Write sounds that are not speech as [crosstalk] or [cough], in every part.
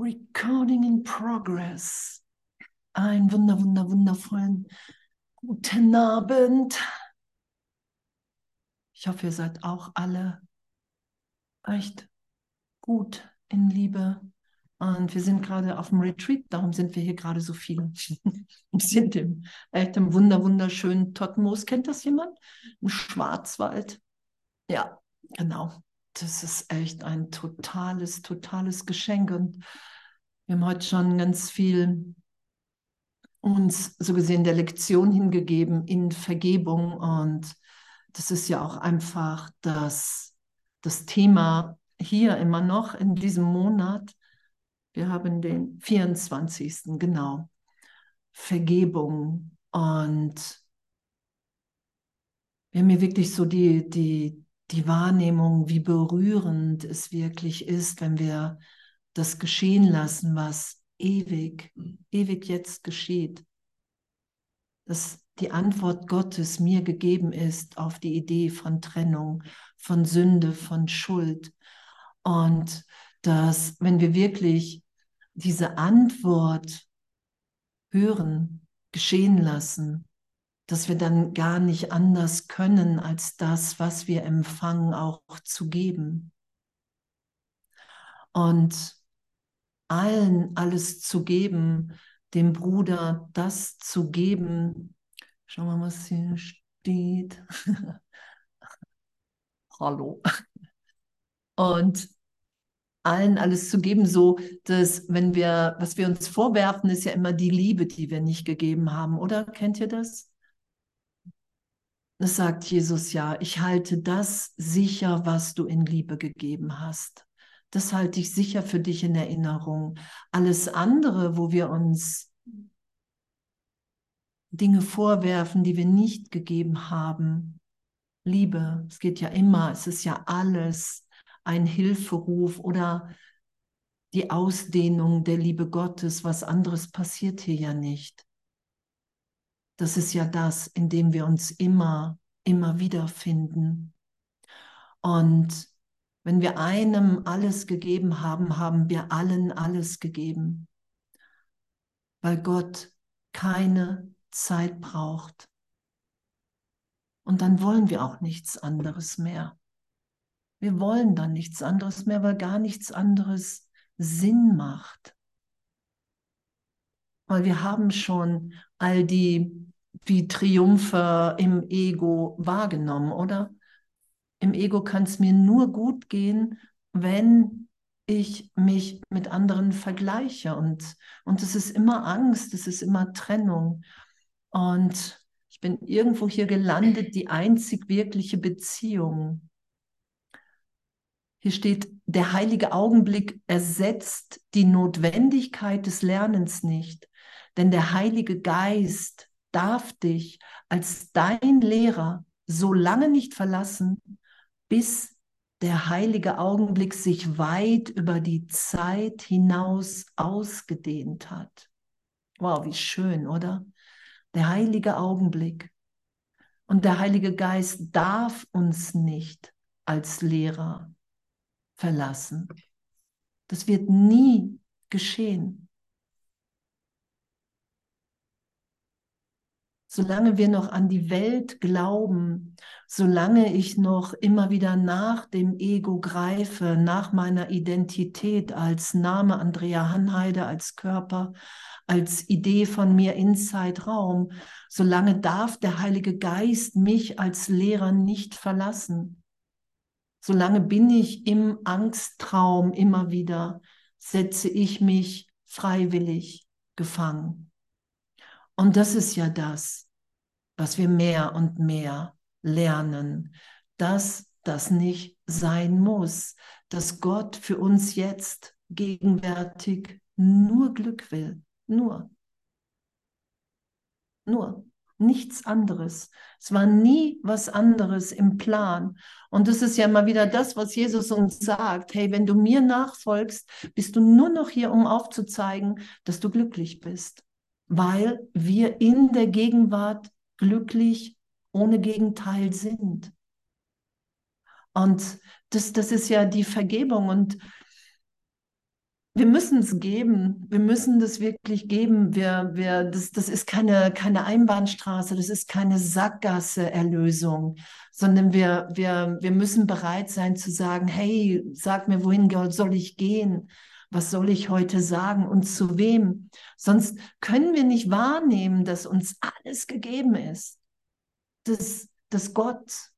Recording in progress. Ein wunder, wunder, wundervollen guten Abend. Ich hoffe, ihr seid auch alle echt gut in Liebe. Und wir sind gerade auf dem Retreat, darum sind wir hier gerade so viele. wir sind im, echt im wunder, wunderschönen Tottenmoos. Kennt das jemand? Im Schwarzwald. Ja, genau das ist echt ein totales, totales Geschenk. Und wir haben heute schon ganz viel uns so gesehen der Lektion hingegeben in Vergebung. Und das ist ja auch einfach das, das Thema hier immer noch in diesem Monat. Wir haben den 24. genau. Vergebung. Und wir haben hier wirklich so die, die, die Wahrnehmung, wie berührend es wirklich ist, wenn wir das geschehen lassen, was ewig, ewig jetzt geschieht. Dass die Antwort Gottes mir gegeben ist auf die Idee von Trennung, von Sünde, von Schuld. Und dass, wenn wir wirklich diese Antwort hören, geschehen lassen, dass wir dann gar nicht anders können, als das, was wir empfangen, auch zu geben. Und allen alles zu geben, dem Bruder das zu geben. Schau mal, was hier steht. [laughs] Hallo. Und allen alles zu geben, so dass wenn wir, was wir uns vorwerfen, ist ja immer die Liebe, die wir nicht gegeben haben, oder? Kennt ihr das? Das sagt Jesus ja, ich halte das sicher, was du in Liebe gegeben hast. Das halte ich sicher für dich in Erinnerung. Alles andere, wo wir uns Dinge vorwerfen, die wir nicht gegeben haben, Liebe, es geht ja immer, es ist ja alles ein Hilferuf oder die Ausdehnung der Liebe Gottes. Was anderes passiert hier ja nicht. Das ist ja das, in dem wir uns immer, immer wieder finden. Und wenn wir einem alles gegeben haben, haben wir allen alles gegeben, weil Gott keine Zeit braucht. Und dann wollen wir auch nichts anderes mehr. Wir wollen dann nichts anderes mehr, weil gar nichts anderes Sinn macht. Weil wir haben schon all die wie Triumphe im Ego wahrgenommen, oder? Im Ego kann es mir nur gut gehen, wenn ich mich mit anderen vergleiche. Und, und es ist immer Angst, es ist immer Trennung. Und ich bin irgendwo hier gelandet, die einzig wirkliche Beziehung. Hier steht, der heilige Augenblick ersetzt die Notwendigkeit des Lernens nicht, denn der Heilige Geist darf dich als dein Lehrer so lange nicht verlassen, bis der heilige Augenblick sich weit über die Zeit hinaus ausgedehnt hat. Wow, wie schön, oder? Der heilige Augenblick. Und der Heilige Geist darf uns nicht als Lehrer verlassen. Das wird nie geschehen. Solange wir noch an die Welt glauben, solange ich noch immer wieder nach dem Ego greife, nach meiner Identität als Name Andrea Hanheide, als Körper, als Idee von mir Inside Raum, solange darf der Heilige Geist mich als Lehrer nicht verlassen. Solange bin ich im Angsttraum immer wieder, setze ich mich freiwillig gefangen. Und das ist ja das, was wir mehr und mehr lernen, dass das nicht sein muss, dass Gott für uns jetzt gegenwärtig nur Glück will, nur. Nur, nichts anderes. Es war nie was anderes im Plan. Und das ist ja mal wieder das, was Jesus uns sagt. Hey, wenn du mir nachfolgst, bist du nur noch hier, um aufzuzeigen, dass du glücklich bist weil wir in der Gegenwart glücklich ohne Gegenteil sind. Und das, das ist ja die Vergebung. Und wir müssen es geben. Wir müssen das wirklich geben. Wir, wir, das, das ist keine, keine Einbahnstraße, das ist keine Sackgasse-Erlösung, sondern wir, wir, wir müssen bereit sein zu sagen, hey, sag mir, wohin soll ich gehen? Was soll ich heute sagen und zu wem? Sonst können wir nicht wahrnehmen, dass uns alles gegeben ist. Dass, dass Gott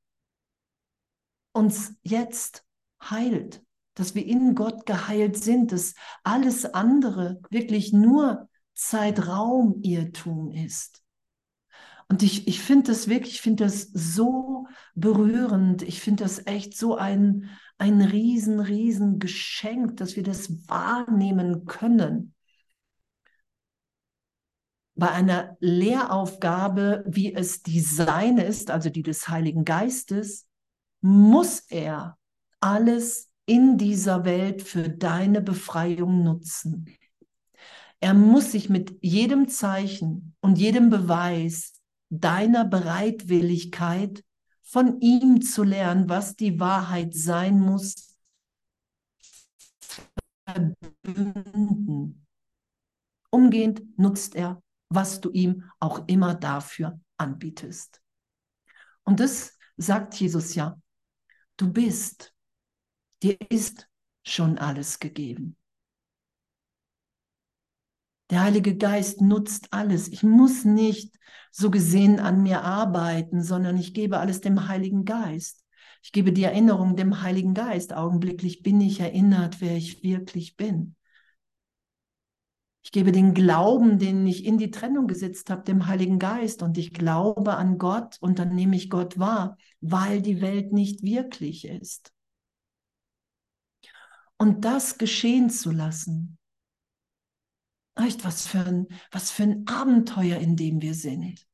uns jetzt heilt dass wir in Gott geheilt sind, dass alles andere wirklich nur Zeitraum-Irrtum ist. Und ich, ich finde das wirklich, ich finde das so berührend. Ich finde das echt so ein, ein riesen, riesen Geschenk, dass wir das wahrnehmen können. Bei einer Lehraufgabe, wie es die seine ist, also die des Heiligen Geistes, muss er alles in dieser Welt für deine Befreiung nutzen. Er muss sich mit jedem Zeichen und jedem Beweis deiner Bereitwilligkeit von ihm zu lernen, was die Wahrheit sein muss, verbünden. Umgehend nutzt er, was du ihm auch immer dafür anbietest. Und das sagt Jesus ja. Du bist Dir ist schon alles gegeben. Der Heilige Geist nutzt alles. Ich muss nicht so gesehen an mir arbeiten, sondern ich gebe alles dem Heiligen Geist. Ich gebe die Erinnerung dem Heiligen Geist. Augenblicklich bin ich erinnert, wer ich wirklich bin. Ich gebe den Glauben, den ich in die Trennung gesetzt habe, dem Heiligen Geist und ich glaube an Gott und dann nehme ich Gott wahr, weil die Welt nicht wirklich ist und das geschehen zu lassen. Echt, was für ein, was für ein Abenteuer, in dem wir sind.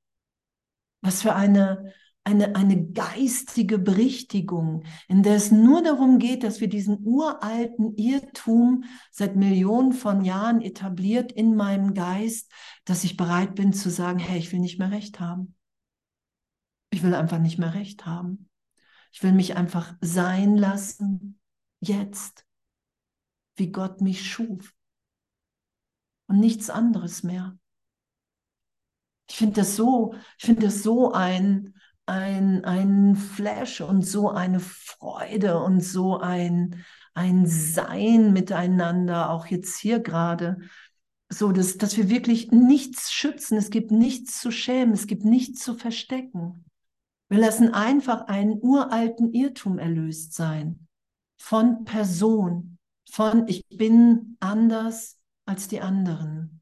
Was für eine, eine, eine geistige Berichtigung, in der es nur darum geht, dass wir diesen uralten Irrtum seit Millionen von Jahren etabliert in meinem Geist, dass ich bereit bin zu sagen, hey, ich will nicht mehr recht haben. Ich will einfach nicht mehr recht haben. Ich will mich einfach sein lassen, jetzt wie Gott mich schuf. Und nichts anderes mehr. Ich finde das so, ich finde das so ein, ein, ein Flash und so eine Freude und so ein, ein Sein miteinander, auch jetzt hier gerade. So, dass, dass wir wirklich nichts schützen, es gibt nichts zu schämen, es gibt nichts zu verstecken. Wir lassen einfach einen uralten Irrtum erlöst sein von Person, von ich bin anders als die anderen.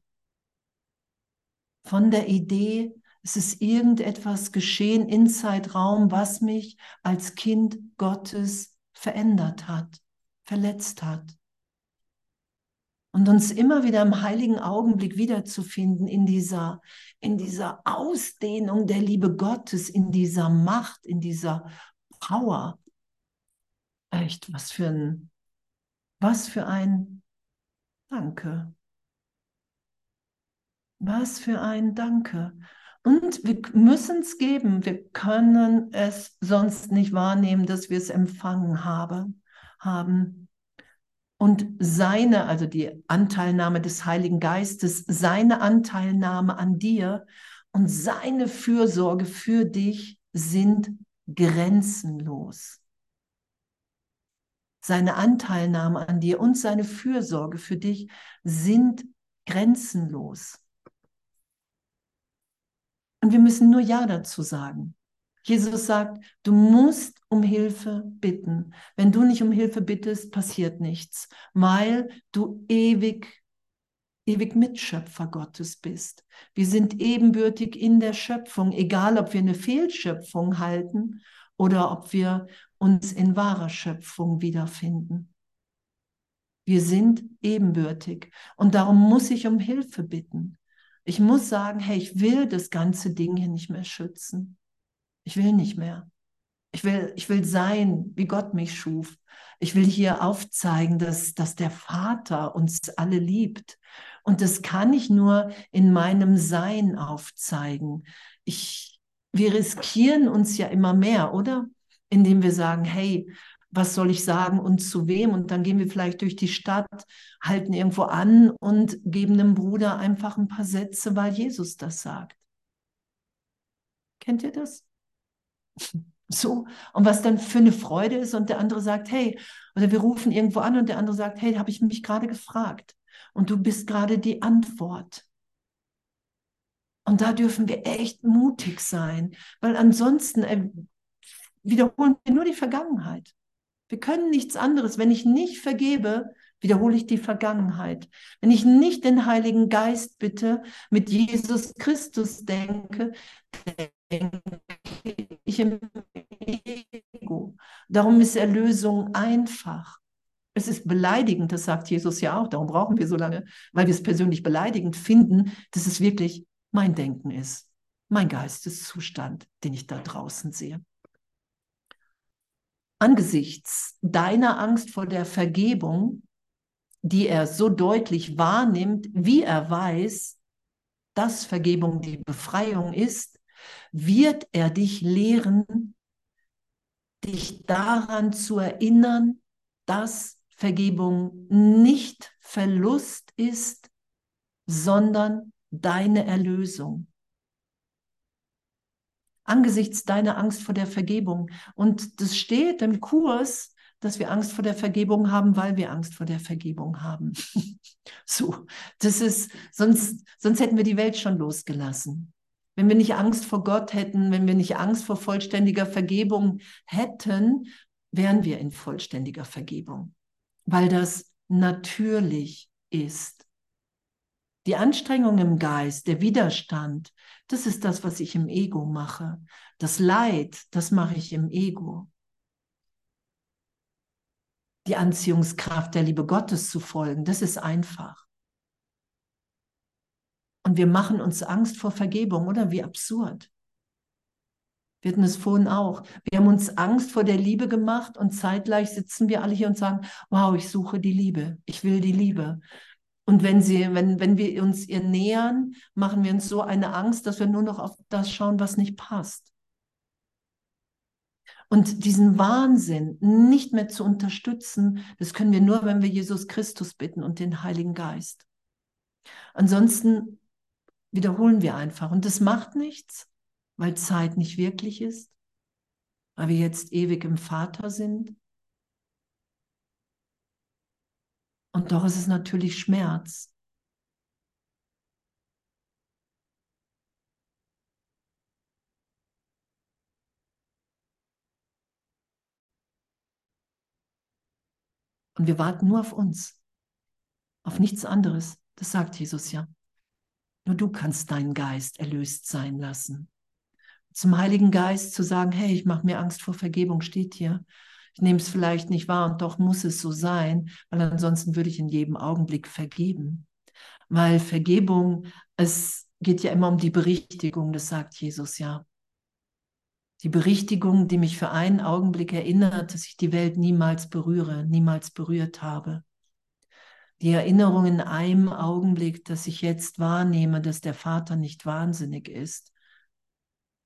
Von der Idee, es ist irgendetwas geschehen in Zeitraum, was mich als Kind Gottes verändert hat, verletzt hat. Und uns immer wieder im heiligen Augenblick wiederzufinden in dieser, in dieser Ausdehnung der Liebe Gottes, in dieser Macht, in dieser Power. Echt, was für ein was für ein Danke. Was für ein Danke. Und wir müssen es geben. Wir können es sonst nicht wahrnehmen, dass wir es empfangen habe, haben. Und seine, also die Anteilnahme des Heiligen Geistes, seine Anteilnahme an dir und seine Fürsorge für dich sind grenzenlos seine Anteilnahme an dir und seine Fürsorge für dich sind grenzenlos. Und wir müssen nur Ja dazu sagen. Jesus sagt, du musst um Hilfe bitten. Wenn du nicht um Hilfe bittest, passiert nichts, weil du ewig, ewig Mitschöpfer Gottes bist. Wir sind ebenbürtig in der Schöpfung, egal ob wir eine Fehlschöpfung halten oder ob wir uns in wahrer Schöpfung wiederfinden. Wir sind ebenbürtig und darum muss ich um Hilfe bitten. Ich muss sagen, hey, ich will das ganze Ding hier nicht mehr schützen. Ich will nicht mehr. Ich will, ich will sein, wie Gott mich schuf. Ich will hier aufzeigen, dass, dass der Vater uns alle liebt. Und das kann ich nur in meinem Sein aufzeigen. Ich, wir riskieren uns ja immer mehr, oder? Indem wir sagen, hey, was soll ich sagen und zu wem? Und dann gehen wir vielleicht durch die Stadt, halten irgendwo an und geben dem Bruder einfach ein paar Sätze, weil Jesus das sagt. Kennt ihr das? [laughs] So, und was dann für eine Freude ist und der andere sagt, hey, oder wir rufen irgendwo an und der andere sagt, hey, habe ich mich gerade gefragt und du bist gerade die Antwort. Und da dürfen wir echt mutig sein, weil ansonsten äh, wiederholen wir nur die Vergangenheit. Wir können nichts anderes. Wenn ich nicht vergebe, wiederhole ich die Vergangenheit. Wenn ich nicht den Heiligen Geist bitte, mit Jesus Christus denke, denke ich im Ego. Darum ist Erlösung einfach. Es ist beleidigend, das sagt Jesus ja auch, darum brauchen wir so lange, weil wir es persönlich beleidigend finden, dass es wirklich mein Denken ist, mein Geisteszustand, den ich da draußen sehe angesichts deiner Angst vor der Vergebung, die er so deutlich wahrnimmt, wie er weiß, dass Vergebung die Befreiung ist, wird er dich lehren, dich daran zu erinnern, dass Vergebung nicht Verlust ist, sondern deine Erlösung angesichts deiner Angst vor der Vergebung. Und das steht im Kurs, dass wir Angst vor der Vergebung haben, weil wir Angst vor der Vergebung haben. [laughs] so, das ist, sonst, sonst hätten wir die Welt schon losgelassen. Wenn wir nicht Angst vor Gott hätten, wenn wir nicht Angst vor vollständiger Vergebung hätten, wären wir in vollständiger Vergebung, weil das natürlich ist. Die Anstrengung im Geist, der Widerstand, das ist das, was ich im Ego mache. Das Leid, das mache ich im Ego. Die Anziehungskraft der Liebe Gottes zu folgen, das ist einfach. Und wir machen uns Angst vor Vergebung, oder? Wie absurd. Wir hatten es vorhin auch. Wir haben uns Angst vor der Liebe gemacht und zeitgleich sitzen wir alle hier und sagen, wow, ich suche die Liebe, ich will die Liebe. Und wenn, sie, wenn, wenn wir uns ihr nähern, machen wir uns so eine Angst, dass wir nur noch auf das schauen, was nicht passt. Und diesen Wahnsinn nicht mehr zu unterstützen, das können wir nur, wenn wir Jesus Christus bitten und den Heiligen Geist. Ansonsten wiederholen wir einfach. Und das macht nichts, weil Zeit nicht wirklich ist, weil wir jetzt ewig im Vater sind, Und doch ist es natürlich Schmerz. Und wir warten nur auf uns, auf nichts anderes. Das sagt Jesus ja. Nur du kannst deinen Geist erlöst sein lassen. Zum Heiligen Geist zu sagen, hey, ich mache mir Angst vor Vergebung, steht hier ich nehme es vielleicht nicht wahr und doch muss es so sein, weil ansonsten würde ich in jedem Augenblick vergeben. Weil Vergebung, es geht ja immer um die Berichtigung, das sagt Jesus ja. Die Berichtigung, die mich für einen Augenblick erinnert, dass ich die Welt niemals berühre, niemals berührt habe. Die Erinnerung in einem Augenblick, dass ich jetzt wahrnehme, dass der Vater nicht wahnsinnig ist,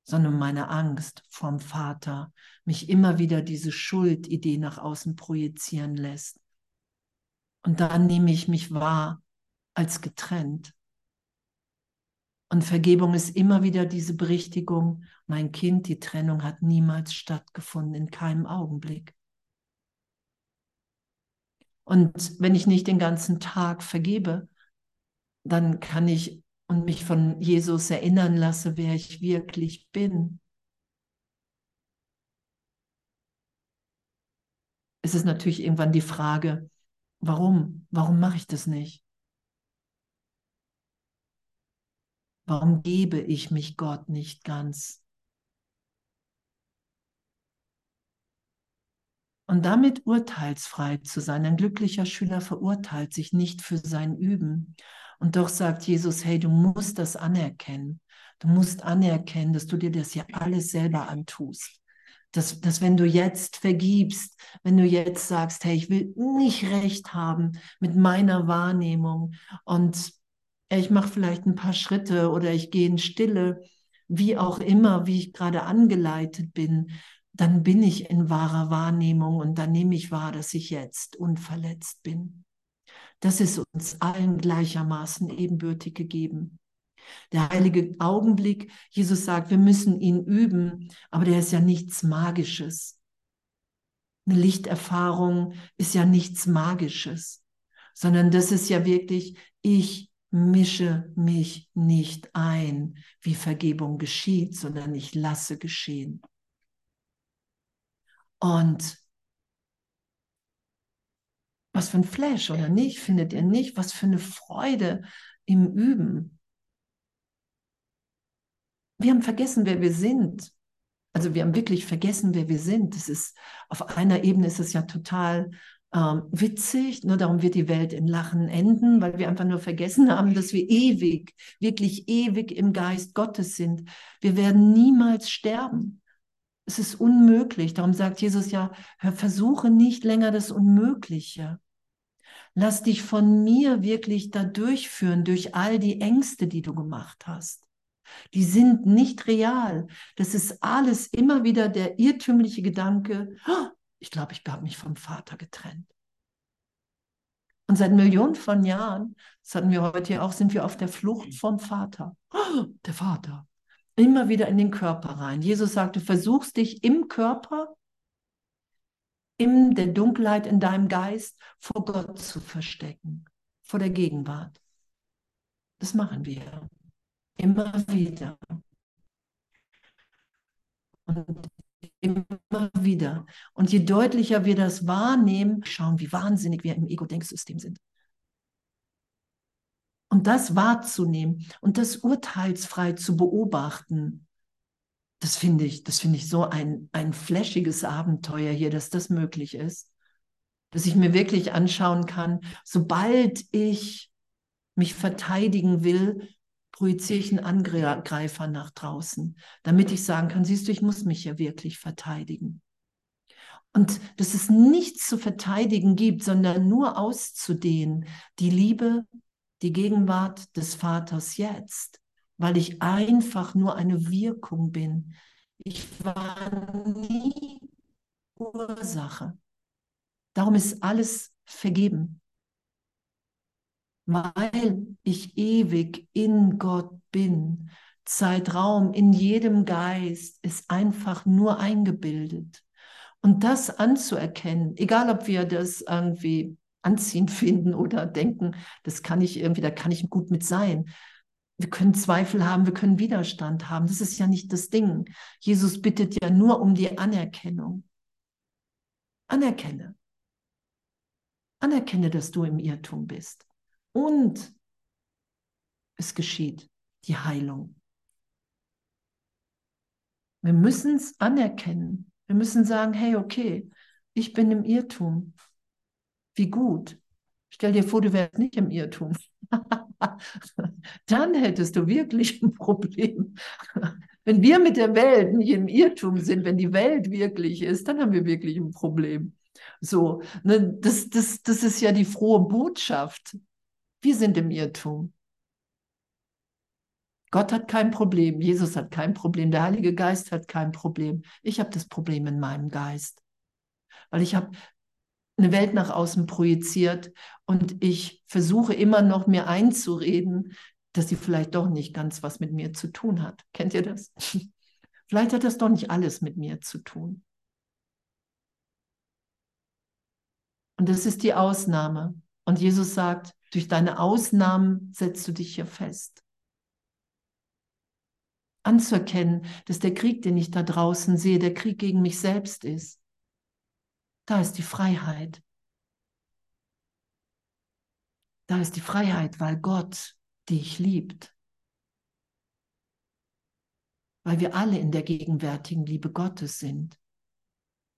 sondern meine Angst vom Vater mich immer wieder diese Schuldidee nach außen projizieren lässt. Und dann nehme ich mich wahr als getrennt. Und Vergebung ist immer wieder diese Berichtigung, mein Kind, die Trennung hat niemals stattgefunden, in keinem Augenblick. Und wenn ich nicht den ganzen Tag vergebe, dann kann ich und mich von Jesus erinnern lasse, wer ich wirklich bin. Es ist natürlich irgendwann die Frage, warum? Warum mache ich das nicht? Warum gebe ich mich Gott nicht ganz? Und damit urteilsfrei zu sein. Ein glücklicher Schüler verurteilt sich nicht für sein Üben. Und doch sagt Jesus, hey, du musst das anerkennen. Du musst anerkennen, dass du dir das ja alles selber antust. Dass, dass wenn du jetzt vergibst, wenn du jetzt sagst, hey, ich will nicht recht haben mit meiner Wahrnehmung und ich mache vielleicht ein paar Schritte oder ich gehe in Stille, wie auch immer, wie ich gerade angeleitet bin, dann bin ich in wahrer Wahrnehmung und dann nehme ich wahr, dass ich jetzt unverletzt bin. Das ist uns allen gleichermaßen ebenbürtig gegeben. Der heilige Augenblick, Jesus sagt, wir müssen ihn üben, aber der ist ja nichts Magisches. Eine Lichterfahrung ist ja nichts Magisches, sondern das ist ja wirklich, ich mische mich nicht ein, wie Vergebung geschieht, sondern ich lasse geschehen. Und was für ein Flash, oder nicht? Findet ihr nicht? Was für eine Freude im Üben. Wir haben vergessen, wer wir sind. Also wir haben wirklich vergessen, wer wir sind. Das ist auf einer Ebene ist es ja total ähm, witzig. Nur darum wird die Welt in Lachen enden, weil wir einfach nur vergessen haben, dass wir ewig, wirklich ewig im Geist Gottes sind. Wir werden niemals sterben. Es ist unmöglich. Darum sagt Jesus ja, hör, versuche nicht länger das Unmögliche. Lass dich von mir wirklich da durchführen, durch all die Ängste, die du gemacht hast. Die sind nicht real. Das ist alles immer wieder der irrtümliche Gedanke, oh, ich glaube, ich habe mich vom Vater getrennt. Und seit Millionen von Jahren, das hatten wir heute ja auch, sind wir auf der Flucht vom Vater. Oh, der Vater immer wieder in den Körper rein. Jesus sagte, versuchst dich im Körper, in der Dunkelheit in deinem Geist vor Gott zu verstecken, vor der Gegenwart. Das machen wir immer wieder. Und immer wieder. Und je deutlicher wir das wahrnehmen, schauen, wie wahnsinnig wir im Ego-Denksystem sind. Und das wahrzunehmen und das urteilsfrei zu beobachten, das finde ich, das finde ich so ein, ein flashiges Abenteuer hier, dass das möglich ist. Dass ich mir wirklich anschauen kann, sobald ich mich verteidigen will, projiziere ich einen Angreifer nach draußen, damit ich sagen kann, siehst du, ich muss mich ja wirklich verteidigen. Und dass es nichts zu verteidigen gibt, sondern nur auszudehnen, die Liebe, die Gegenwart des Vaters jetzt, weil ich einfach nur eine Wirkung bin. Ich war nie Ursache. Darum ist alles vergeben, weil ich ewig in Gott bin. Zeitraum in jedem Geist ist einfach nur eingebildet. Und das anzuerkennen, egal ob wir das irgendwie anziehend finden oder denken, das kann ich irgendwie, da kann ich gut mit sein. Wir können Zweifel haben, wir können Widerstand haben. Das ist ja nicht das Ding. Jesus bittet ja nur um die Anerkennung. Anerkenne. Anerkenne, dass du im Irrtum bist. Und es geschieht die Heilung. Wir müssen es anerkennen. Wir müssen sagen, hey, okay, ich bin im Irrtum. Wie gut. Stell dir vor, du wärst nicht im Irrtum. [laughs] Dann hättest du wirklich ein Problem. Wenn wir mit der Welt nicht im Irrtum sind, wenn die Welt wirklich ist, dann haben wir wirklich ein Problem. So, ne, das, das, das ist ja die frohe Botschaft. Wir sind im Irrtum. Gott hat kein Problem, Jesus hat kein Problem, der Heilige Geist hat kein Problem. Ich habe das Problem in meinem Geist. Weil ich habe eine Welt nach außen projiziert und ich versuche immer noch mir einzureden, dass sie vielleicht doch nicht ganz was mit mir zu tun hat. Kennt ihr das? [laughs] vielleicht hat das doch nicht alles mit mir zu tun. Und das ist die Ausnahme. Und Jesus sagt, durch deine Ausnahmen setzt du dich hier fest. Anzuerkennen, dass der Krieg, den ich da draußen sehe, der Krieg gegen mich selbst ist. Da ist die Freiheit. Da ist die Freiheit, weil Gott dich liebt. Weil wir alle in der gegenwärtigen Liebe Gottes sind.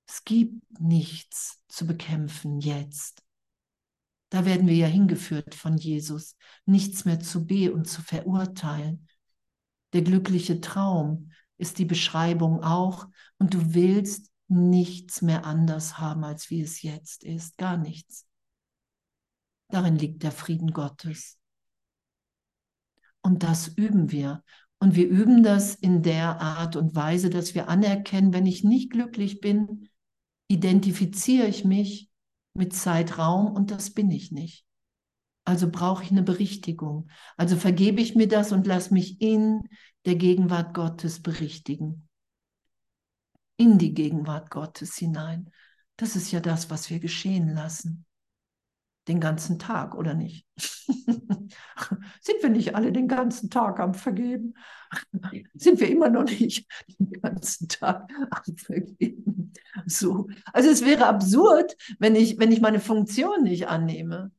Es gibt nichts zu bekämpfen jetzt. Da werden wir ja hingeführt von Jesus, nichts mehr zu be und zu verurteilen. Der glückliche Traum ist die Beschreibung auch und du willst nichts mehr anders haben, als wie es jetzt ist. Gar nichts. Darin liegt der Frieden Gottes. Und das üben wir. Und wir üben das in der Art und Weise, dass wir anerkennen, wenn ich nicht glücklich bin, identifiziere ich mich mit Zeitraum und das bin ich nicht. Also brauche ich eine Berichtigung. Also vergebe ich mir das und lass mich in der Gegenwart Gottes berichtigen. In die Gegenwart Gottes hinein. Das ist ja das, was wir geschehen lassen. Den ganzen Tag, oder nicht? [laughs] Sind wir nicht alle den ganzen Tag am Vergeben? [laughs] Sind wir immer noch nicht den ganzen Tag am Vergeben? So. Also es wäre absurd, wenn ich, wenn ich meine Funktion nicht annehme.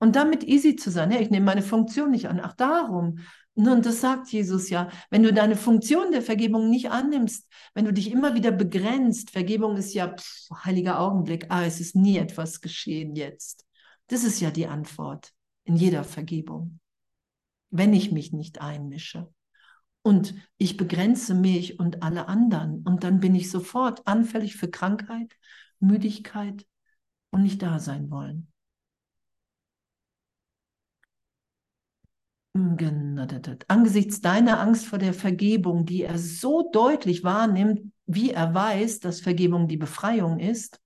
Und damit easy zu sein. Hey, ich nehme meine Funktion nicht an. Ach, darum. Nun, das sagt Jesus ja. Wenn du deine Funktion der Vergebung nicht annimmst, wenn du dich immer wieder begrenzt, Vergebung ist ja pff, heiliger Augenblick. Ah, es ist nie etwas geschehen jetzt. Das ist ja die Antwort in jeder Vergebung. Wenn ich mich nicht einmische. Und ich begrenze mich und alle anderen. Und dann bin ich sofort anfällig für Krankheit, Müdigkeit und nicht da sein wollen. Angesichts deiner Angst vor der Vergebung, die er so deutlich wahrnimmt, wie er weiß, dass Vergebung die Befreiung ist,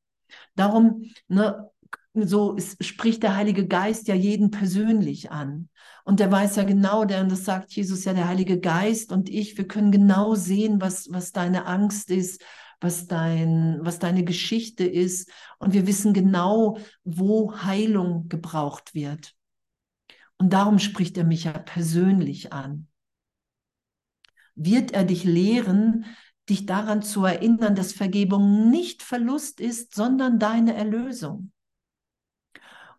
darum ne, so ist, spricht der Heilige Geist ja jeden persönlich an. Und der weiß ja genau, der, und das sagt Jesus ja, der Heilige Geist und ich, wir können genau sehen, was, was deine Angst ist, was, dein, was deine Geschichte ist. Und wir wissen genau, wo Heilung gebraucht wird. Und darum spricht er mich ja persönlich an. Wird er dich lehren, dich daran zu erinnern, dass Vergebung nicht Verlust ist, sondern deine Erlösung.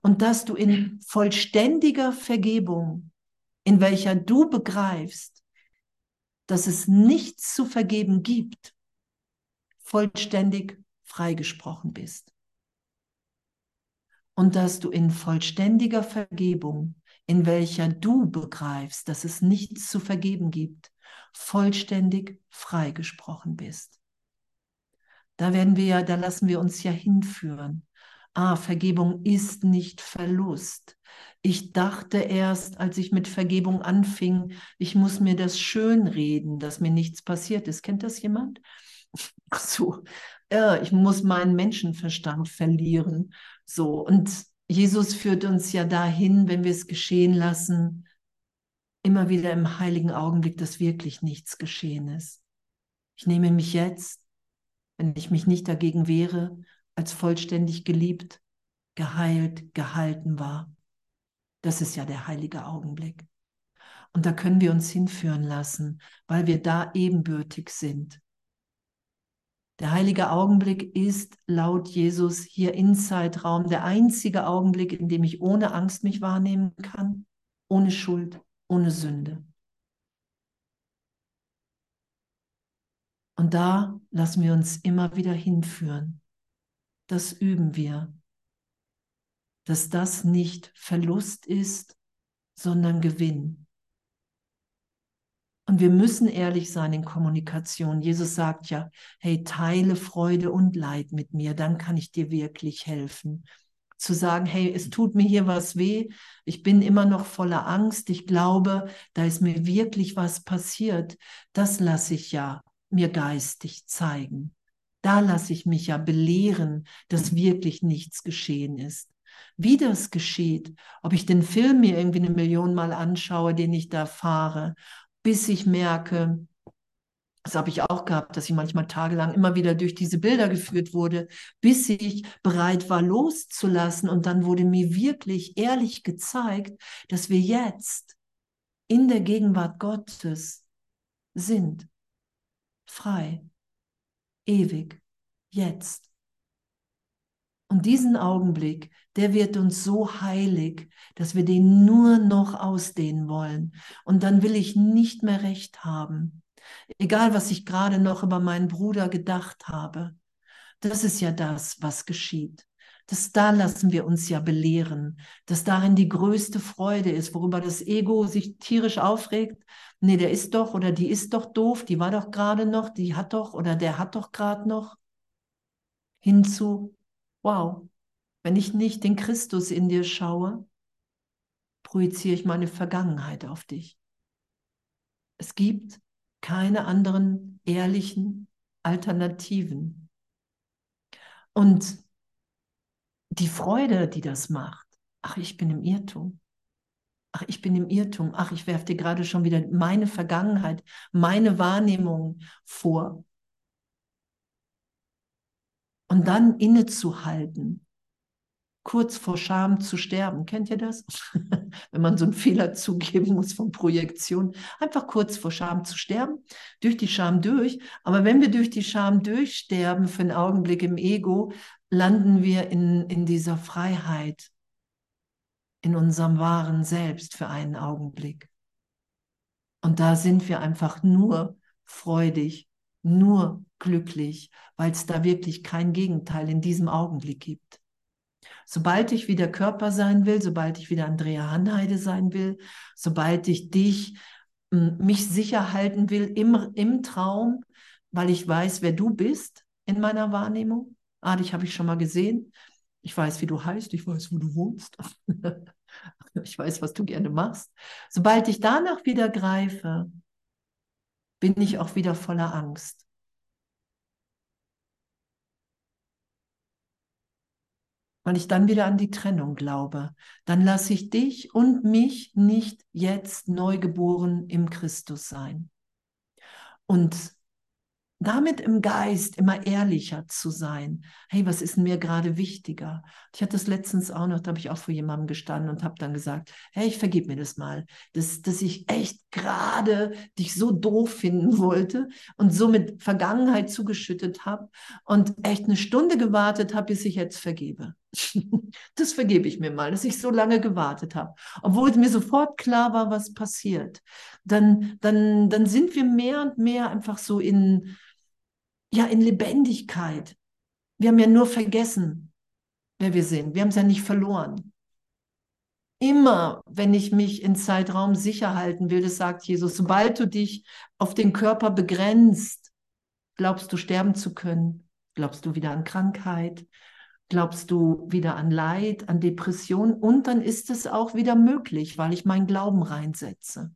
Und dass du in vollständiger Vergebung, in welcher du begreifst, dass es nichts zu vergeben gibt, vollständig freigesprochen bist. Und dass du in vollständiger Vergebung in welcher du begreifst, dass es nichts zu vergeben gibt, vollständig freigesprochen bist. Da werden wir ja, da lassen wir uns ja hinführen. Ah, Vergebung ist nicht Verlust. Ich dachte erst, als ich mit Vergebung anfing, ich muss mir das schön reden, dass mir nichts passiert ist. Kennt das jemand? Ach so, ja, ich muss meinen Menschenverstand verlieren. So, und Jesus führt uns ja dahin, wenn wir es geschehen lassen, immer wieder im heiligen Augenblick, dass wirklich nichts geschehen ist. Ich nehme mich jetzt, wenn ich mich nicht dagegen wehre, als vollständig geliebt, geheilt, gehalten war. Das ist ja der heilige Augenblick. Und da können wir uns hinführen lassen, weil wir da ebenbürtig sind. Der heilige Augenblick ist laut Jesus hier in Zeitraum der einzige Augenblick, in dem ich ohne Angst mich wahrnehmen kann, ohne Schuld, ohne Sünde. Und da lassen wir uns immer wieder hinführen. Das üben wir. Dass das nicht Verlust ist, sondern Gewinn. Und wir müssen ehrlich sein in Kommunikation. Jesus sagt ja, hey, teile Freude und Leid mit mir, dann kann ich dir wirklich helfen. Zu sagen, hey, es tut mir hier was weh, ich bin immer noch voller Angst, ich glaube, da ist mir wirklich was passiert, das lasse ich ja mir geistig zeigen. Da lasse ich mich ja belehren, dass wirklich nichts geschehen ist. Wie das geschieht, ob ich den Film mir irgendwie eine Million Mal anschaue, den ich da fahre, bis ich merke, das habe ich auch gehabt, dass ich manchmal tagelang immer wieder durch diese Bilder geführt wurde, bis ich bereit war loszulassen. Und dann wurde mir wirklich ehrlich gezeigt, dass wir jetzt in der Gegenwart Gottes sind. Frei. Ewig. Jetzt. Und diesen Augenblick, der wird uns so heilig, dass wir den nur noch ausdehnen wollen. Und dann will ich nicht mehr recht haben. Egal, was ich gerade noch über meinen Bruder gedacht habe. Das ist ja das, was geschieht. Das da lassen wir uns ja belehren, dass darin die größte Freude ist, worüber das Ego sich tierisch aufregt. Nee, der ist doch oder die ist doch doof, die war doch gerade noch, die hat doch oder der hat doch gerade noch. Hinzu, wow, wenn ich nicht den Christus in dir schaue, projiziere ich meine Vergangenheit auf dich. Es gibt keine anderen ehrlichen Alternativen. Und die Freude, die das macht, ach, ich bin im Irrtum. Ach, ich bin im Irrtum. Ach, ich werfe dir gerade schon wieder meine Vergangenheit, meine Wahrnehmung vor. Und dann innezuhalten kurz vor Scham zu sterben. Kennt ihr das? [laughs] Wenn man so einen Fehler zugeben muss von Projektion. Einfach kurz vor Scham zu sterben, durch die Scham durch. Aber wenn wir durch die Scham durchsterben für einen Augenblick im Ego, landen wir in, in dieser Freiheit, in unserem wahren Selbst für einen Augenblick. Und da sind wir einfach nur freudig, nur glücklich, weil es da wirklich kein Gegenteil in diesem Augenblick gibt. Sobald ich wieder Körper sein will, sobald ich wieder Andrea Hanheide sein will, sobald ich dich, mich sicher halten will im, im Traum, weil ich weiß, wer du bist in meiner Wahrnehmung. Ah, dich habe ich schon mal gesehen. Ich weiß, wie du heißt, ich weiß, wo du wohnst. [laughs] ich weiß, was du gerne machst. Sobald ich danach wieder greife, bin ich auch wieder voller Angst. weil ich dann wieder an die Trennung glaube. Dann lasse ich dich und mich nicht jetzt neugeboren im Christus sein. Und damit im Geist immer ehrlicher zu sein. Hey, was ist mir gerade wichtiger? Ich hatte das letztens auch noch, da habe ich auch vor jemandem gestanden und habe dann gesagt, hey, ich vergib mir das mal, dass, dass ich echt gerade dich so doof finden wollte und so mit Vergangenheit zugeschüttet habe und echt eine Stunde gewartet habe, bis ich jetzt vergebe. [laughs] das vergebe ich mir mal, dass ich so lange gewartet habe. Obwohl mir sofort klar war, was passiert. Dann, dann, dann sind wir mehr und mehr einfach so in, ja, in Lebendigkeit. Wir haben ja nur vergessen, wer wir sind. Wir haben es ja nicht verloren. Immer, wenn ich mich in Zeitraum sicher halten will, das sagt Jesus, sobald du dich auf den Körper begrenzt, glaubst du sterben zu können, glaubst du wieder an Krankheit, glaubst du wieder an Leid, an Depression und dann ist es auch wieder möglich, weil ich meinen Glauben reinsetze.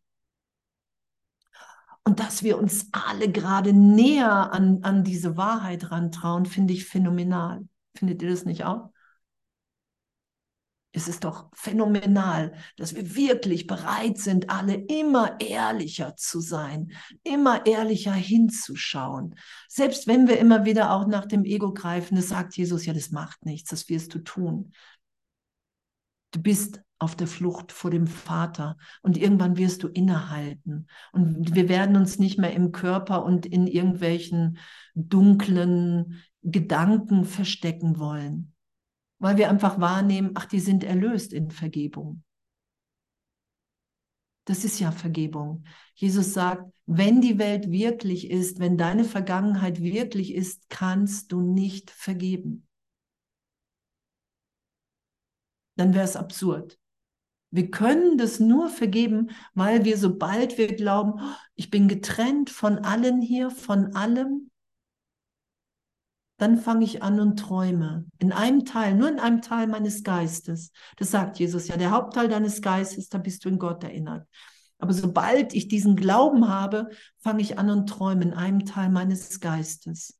Und dass wir uns alle gerade näher an, an diese Wahrheit rantrauen, finde ich phänomenal. Findet ihr das nicht auch? Es ist doch phänomenal, dass wir wirklich bereit sind, alle immer ehrlicher zu sein, immer ehrlicher hinzuschauen. Selbst wenn wir immer wieder auch nach dem Ego greifen, das sagt Jesus, ja, das macht nichts, das wirst du tun. Du bist auf der Flucht vor dem Vater und irgendwann wirst du innehalten und wir werden uns nicht mehr im Körper und in irgendwelchen dunklen Gedanken verstecken wollen, weil wir einfach wahrnehmen, ach, die sind erlöst in Vergebung. Das ist ja Vergebung. Jesus sagt, wenn die Welt wirklich ist, wenn deine Vergangenheit wirklich ist, kannst du nicht vergeben. Dann wäre es absurd. Wir können das nur vergeben, weil wir, sobald wir glauben, oh, ich bin getrennt von allen hier, von allem, dann fange ich an und träume. In einem Teil, nur in einem Teil meines Geistes. Das sagt Jesus ja, der Hauptteil deines Geistes, da bist du in Gott erinnert. Aber sobald ich diesen Glauben habe, fange ich an und träume in einem Teil meines Geistes.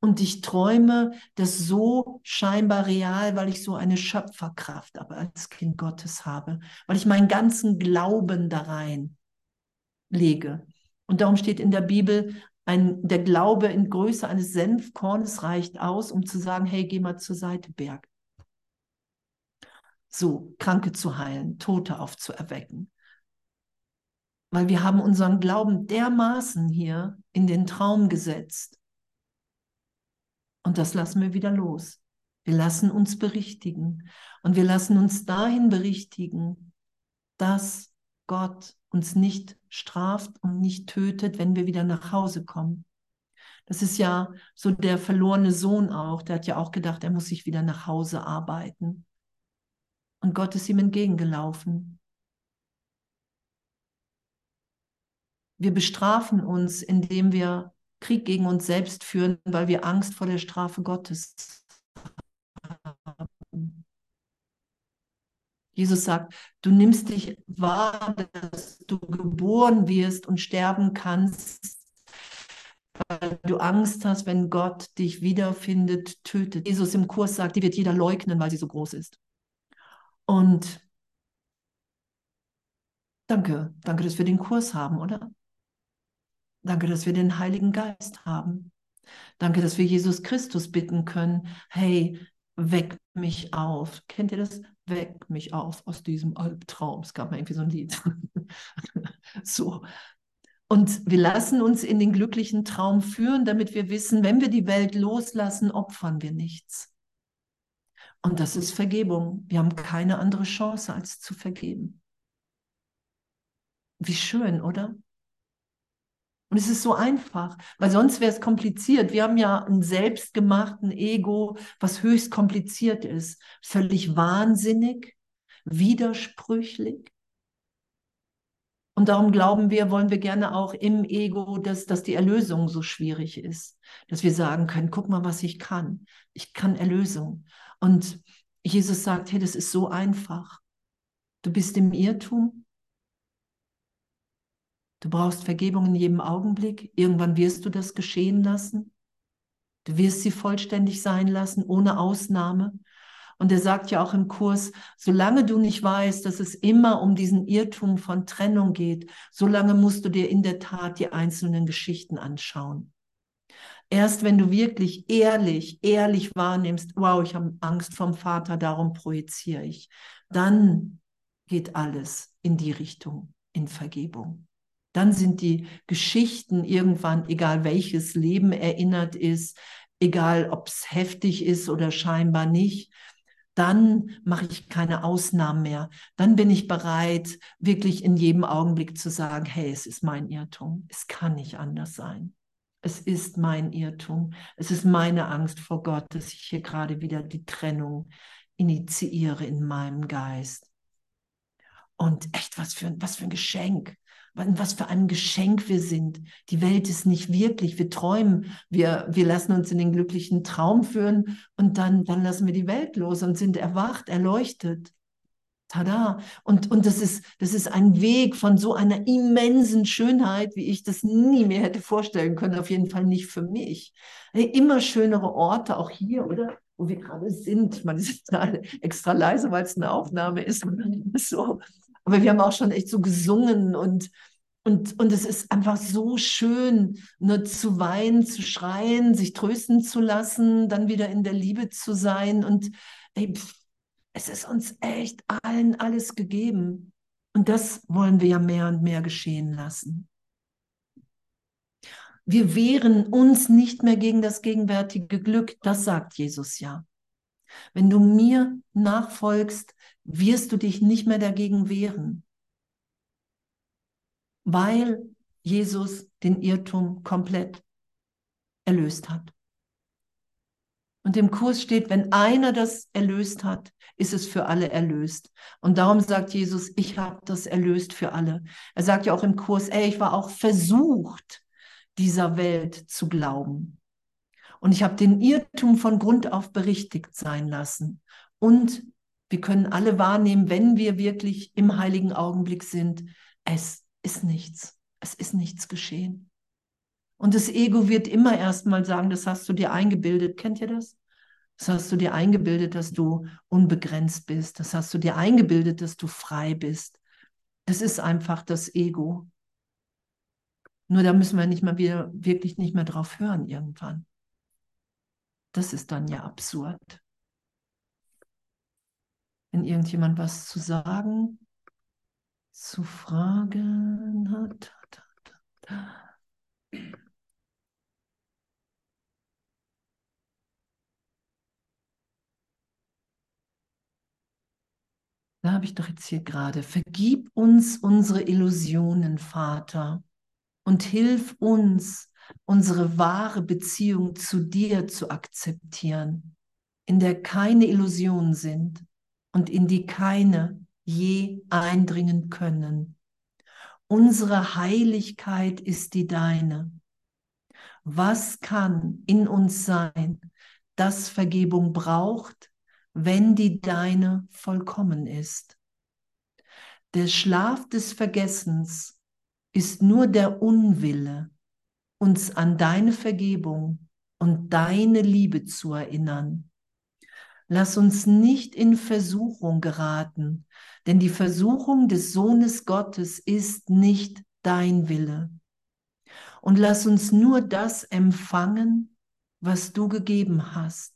Und ich träume das so scheinbar real, weil ich so eine Schöpferkraft aber als Kind Gottes habe, weil ich meinen ganzen Glauben da rein lege. Und darum steht in der Bibel, ein, der Glaube in Größe eines Senfkornes reicht aus, um zu sagen, hey, geh mal zur Seite, Berg. So, Kranke zu heilen, Tote aufzuerwecken. Weil wir haben unseren Glauben dermaßen hier in den Traum gesetzt, und das lassen wir wieder los. Wir lassen uns berichtigen. Und wir lassen uns dahin berichtigen, dass Gott uns nicht straft und nicht tötet, wenn wir wieder nach Hause kommen. Das ist ja so der verlorene Sohn auch. Der hat ja auch gedacht, er muss sich wieder nach Hause arbeiten. Und Gott ist ihm entgegengelaufen. Wir bestrafen uns, indem wir Krieg gegen uns selbst führen, weil wir Angst vor der Strafe Gottes haben. Jesus sagt, du nimmst dich wahr, dass du geboren wirst und sterben kannst, weil du Angst hast, wenn Gott dich wiederfindet, tötet. Jesus im Kurs sagt, die wird jeder leugnen, weil sie so groß ist. Und danke, danke, dass wir den Kurs haben, oder? Danke, dass wir den Heiligen Geist haben. Danke, dass wir Jesus Christus bitten können, hey, weck mich auf. Kennt ihr das? Weck mich auf aus diesem Albtraum. Es gab mal irgendwie so ein Lied. [laughs] so. Und wir lassen uns in den glücklichen Traum führen, damit wir wissen, wenn wir die Welt loslassen, opfern wir nichts. Und das ist Vergebung. Wir haben keine andere Chance, als zu vergeben. Wie schön, oder? Und es ist so einfach, weil sonst wäre es kompliziert. Wir haben ja einen selbstgemachten Ego, was höchst kompliziert ist, völlig wahnsinnig, widersprüchlich. Und darum glauben wir, wollen wir gerne auch im Ego, dass, dass die Erlösung so schwierig ist. Dass wir sagen können, guck mal, was ich kann. Ich kann Erlösung. Und Jesus sagt, hey, das ist so einfach. Du bist im Irrtum, Du brauchst Vergebung in jedem Augenblick. Irgendwann wirst du das geschehen lassen. Du wirst sie vollständig sein lassen, ohne Ausnahme. Und er sagt ja auch im Kurs, solange du nicht weißt, dass es immer um diesen Irrtum von Trennung geht, solange musst du dir in der Tat die einzelnen Geschichten anschauen. Erst wenn du wirklich ehrlich, ehrlich wahrnimmst, wow, ich habe Angst vom Vater, darum projiziere ich, dann geht alles in die Richtung, in Vergebung. Dann sind die Geschichten irgendwann, egal welches Leben erinnert ist, egal ob es heftig ist oder scheinbar nicht, dann mache ich keine Ausnahmen mehr. Dann bin ich bereit, wirklich in jedem Augenblick zu sagen, hey, es ist mein Irrtum. Es kann nicht anders sein. Es ist mein Irrtum. Es ist meine Angst vor Gott, dass ich hier gerade wieder die Trennung initiiere in meinem Geist. Und echt, was für, was für ein Geschenk was für ein Geschenk wir sind. Die Welt ist nicht wirklich. Wir träumen, wir, wir lassen uns in den glücklichen Traum führen und dann, dann lassen wir die Welt los und sind erwacht, erleuchtet. Tada! Und, und das, ist, das ist ein Weg von so einer immensen Schönheit, wie ich das nie mehr hätte vorstellen können. Auf jeden Fall nicht für mich. Immer schönere Orte, auch hier, oder? Wo wir gerade sind. Man ist [laughs] extra leise, weil es eine Aufnahme ist. [laughs] So. Aber wir haben auch schon echt so gesungen und, und, und es ist einfach so schön, nur zu weinen, zu schreien, sich trösten zu lassen, dann wieder in der Liebe zu sein. Und ey, pff, es ist uns echt allen alles gegeben. Und das wollen wir ja mehr und mehr geschehen lassen. Wir wehren uns nicht mehr gegen das gegenwärtige Glück, das sagt Jesus ja. Wenn du mir nachfolgst, wirst du dich nicht mehr dagegen wehren, weil Jesus den Irrtum komplett erlöst hat. Und im Kurs steht, wenn einer das erlöst hat, ist es für alle erlöst. Und darum sagt Jesus, ich habe das erlöst für alle. Er sagt ja auch im Kurs, ey, ich war auch versucht, dieser Welt zu glauben. Und ich habe den Irrtum von Grund auf berichtigt sein lassen. Und wir können alle wahrnehmen, wenn wir wirklich im heiligen Augenblick sind, es ist nichts. Es ist nichts geschehen. Und das Ego wird immer erstmal sagen, das hast du dir eingebildet. Kennt ihr das? Das hast du dir eingebildet, dass du unbegrenzt bist. Das hast du dir eingebildet, dass du frei bist. Das ist einfach das Ego. Nur da müssen wir nicht mal wieder, wirklich nicht mehr drauf hören irgendwann. Das ist dann ja absurd. Wenn irgendjemand was zu sagen, zu fragen hat. Da habe ich doch jetzt hier gerade. Vergib uns unsere Illusionen, Vater, und hilf uns, unsere wahre Beziehung zu dir zu akzeptieren, in der keine Illusionen sind und in die keine je eindringen können. Unsere Heiligkeit ist die deine. Was kann in uns sein, das Vergebung braucht, wenn die deine vollkommen ist? Der Schlaf des Vergessens ist nur der Unwille, uns an deine Vergebung und deine Liebe zu erinnern. Lass uns nicht in Versuchung geraten, denn die Versuchung des Sohnes Gottes ist nicht dein Wille. Und lass uns nur das empfangen, was du gegeben hast.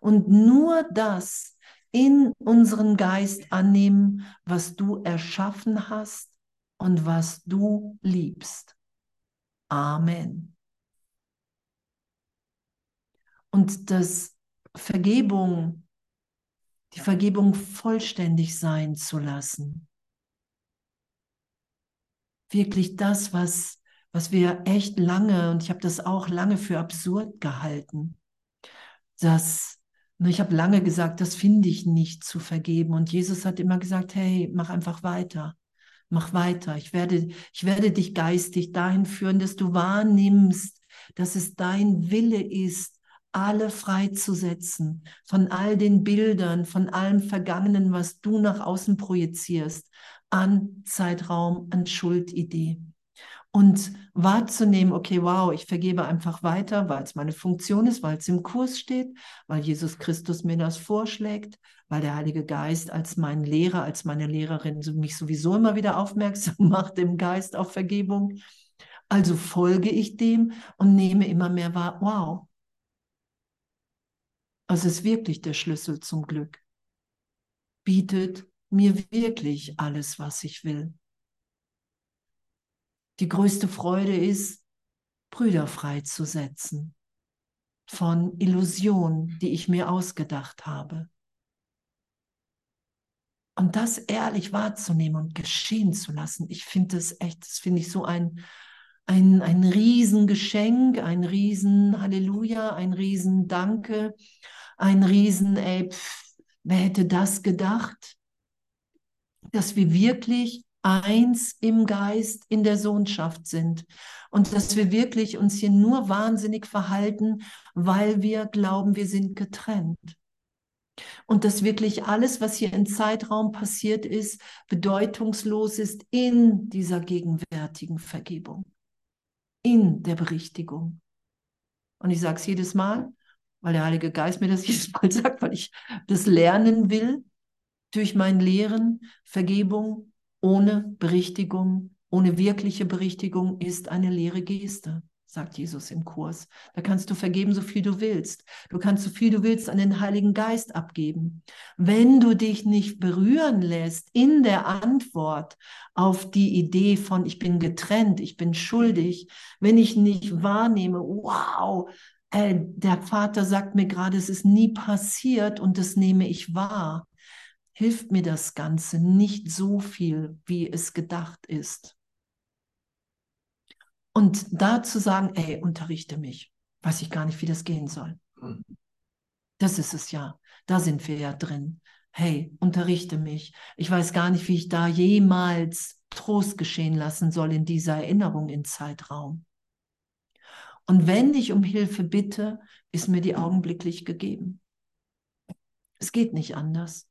Und nur das in unseren Geist annehmen, was du erschaffen hast und was du liebst. Amen. Und dass Vergebung, die Vergebung vollständig sein zu lassen. Wirklich das, was, was wir echt lange, und ich habe das auch lange für absurd gehalten, dass ne, ich habe lange gesagt, das finde ich nicht zu vergeben. Und Jesus hat immer gesagt, hey, mach einfach weiter. Mach weiter. Ich werde, ich werde dich geistig dahin führen, dass du wahrnimmst, dass es dein Wille ist, alle freizusetzen von all den Bildern, von allem Vergangenen, was du nach außen projizierst, an Zeitraum, an Schuldidee und wahrzunehmen, okay, wow, ich vergebe einfach weiter, weil es meine Funktion ist, weil es im Kurs steht, weil Jesus Christus mir das vorschlägt, weil der Heilige Geist als mein Lehrer, als meine Lehrerin mich sowieso immer wieder aufmerksam [laughs] macht im Geist auf Vergebung. Also folge ich dem und nehme immer mehr wahr, wow. Es ist wirklich der Schlüssel zum Glück. Bietet mir wirklich alles, was ich will. Die größte Freude ist, Brüder freizusetzen von Illusionen, die ich mir ausgedacht habe. Und das ehrlich wahrzunehmen und geschehen zu lassen, ich finde das echt, das finde ich so ein, ein, ein Riesengeschenk, ein Riesen Halleluja, ein Riesen Danke, ein Riesen, ey, pff, wer hätte das gedacht? Dass wir wirklich eins im Geist in der Sohnschaft sind und dass wir wirklich uns hier nur wahnsinnig verhalten, weil wir glauben, wir sind getrennt. Und dass wirklich alles, was hier im Zeitraum passiert ist, bedeutungslos ist in dieser gegenwärtigen Vergebung, in der Berichtigung. Und ich sage es jedes Mal, weil der Heilige Geist mir das [laughs] jedes Mal sagt, weil ich das lernen will durch mein Lehren, Vergebung ohne Berichtigung, ohne wirkliche Berichtigung ist eine leere Geste, sagt Jesus im Kurs. Da kannst du vergeben, so viel du willst. Du kannst so viel du willst an den Heiligen Geist abgeben. Wenn du dich nicht berühren lässt in der Antwort auf die Idee von ich bin getrennt, ich bin schuldig, wenn ich nicht wahrnehme, wow, äh, der Vater sagt mir gerade, es ist nie passiert und das nehme ich wahr hilft mir das Ganze nicht so viel, wie es gedacht ist. Und da zu sagen, ey, unterrichte mich, weiß ich gar nicht, wie das gehen soll. Das ist es ja. Da sind wir ja drin. Hey, unterrichte mich. Ich weiß gar nicht, wie ich da jemals Trost geschehen lassen soll in dieser Erinnerung in Zeitraum. Und wenn ich um Hilfe bitte, ist mir die augenblicklich gegeben. Es geht nicht anders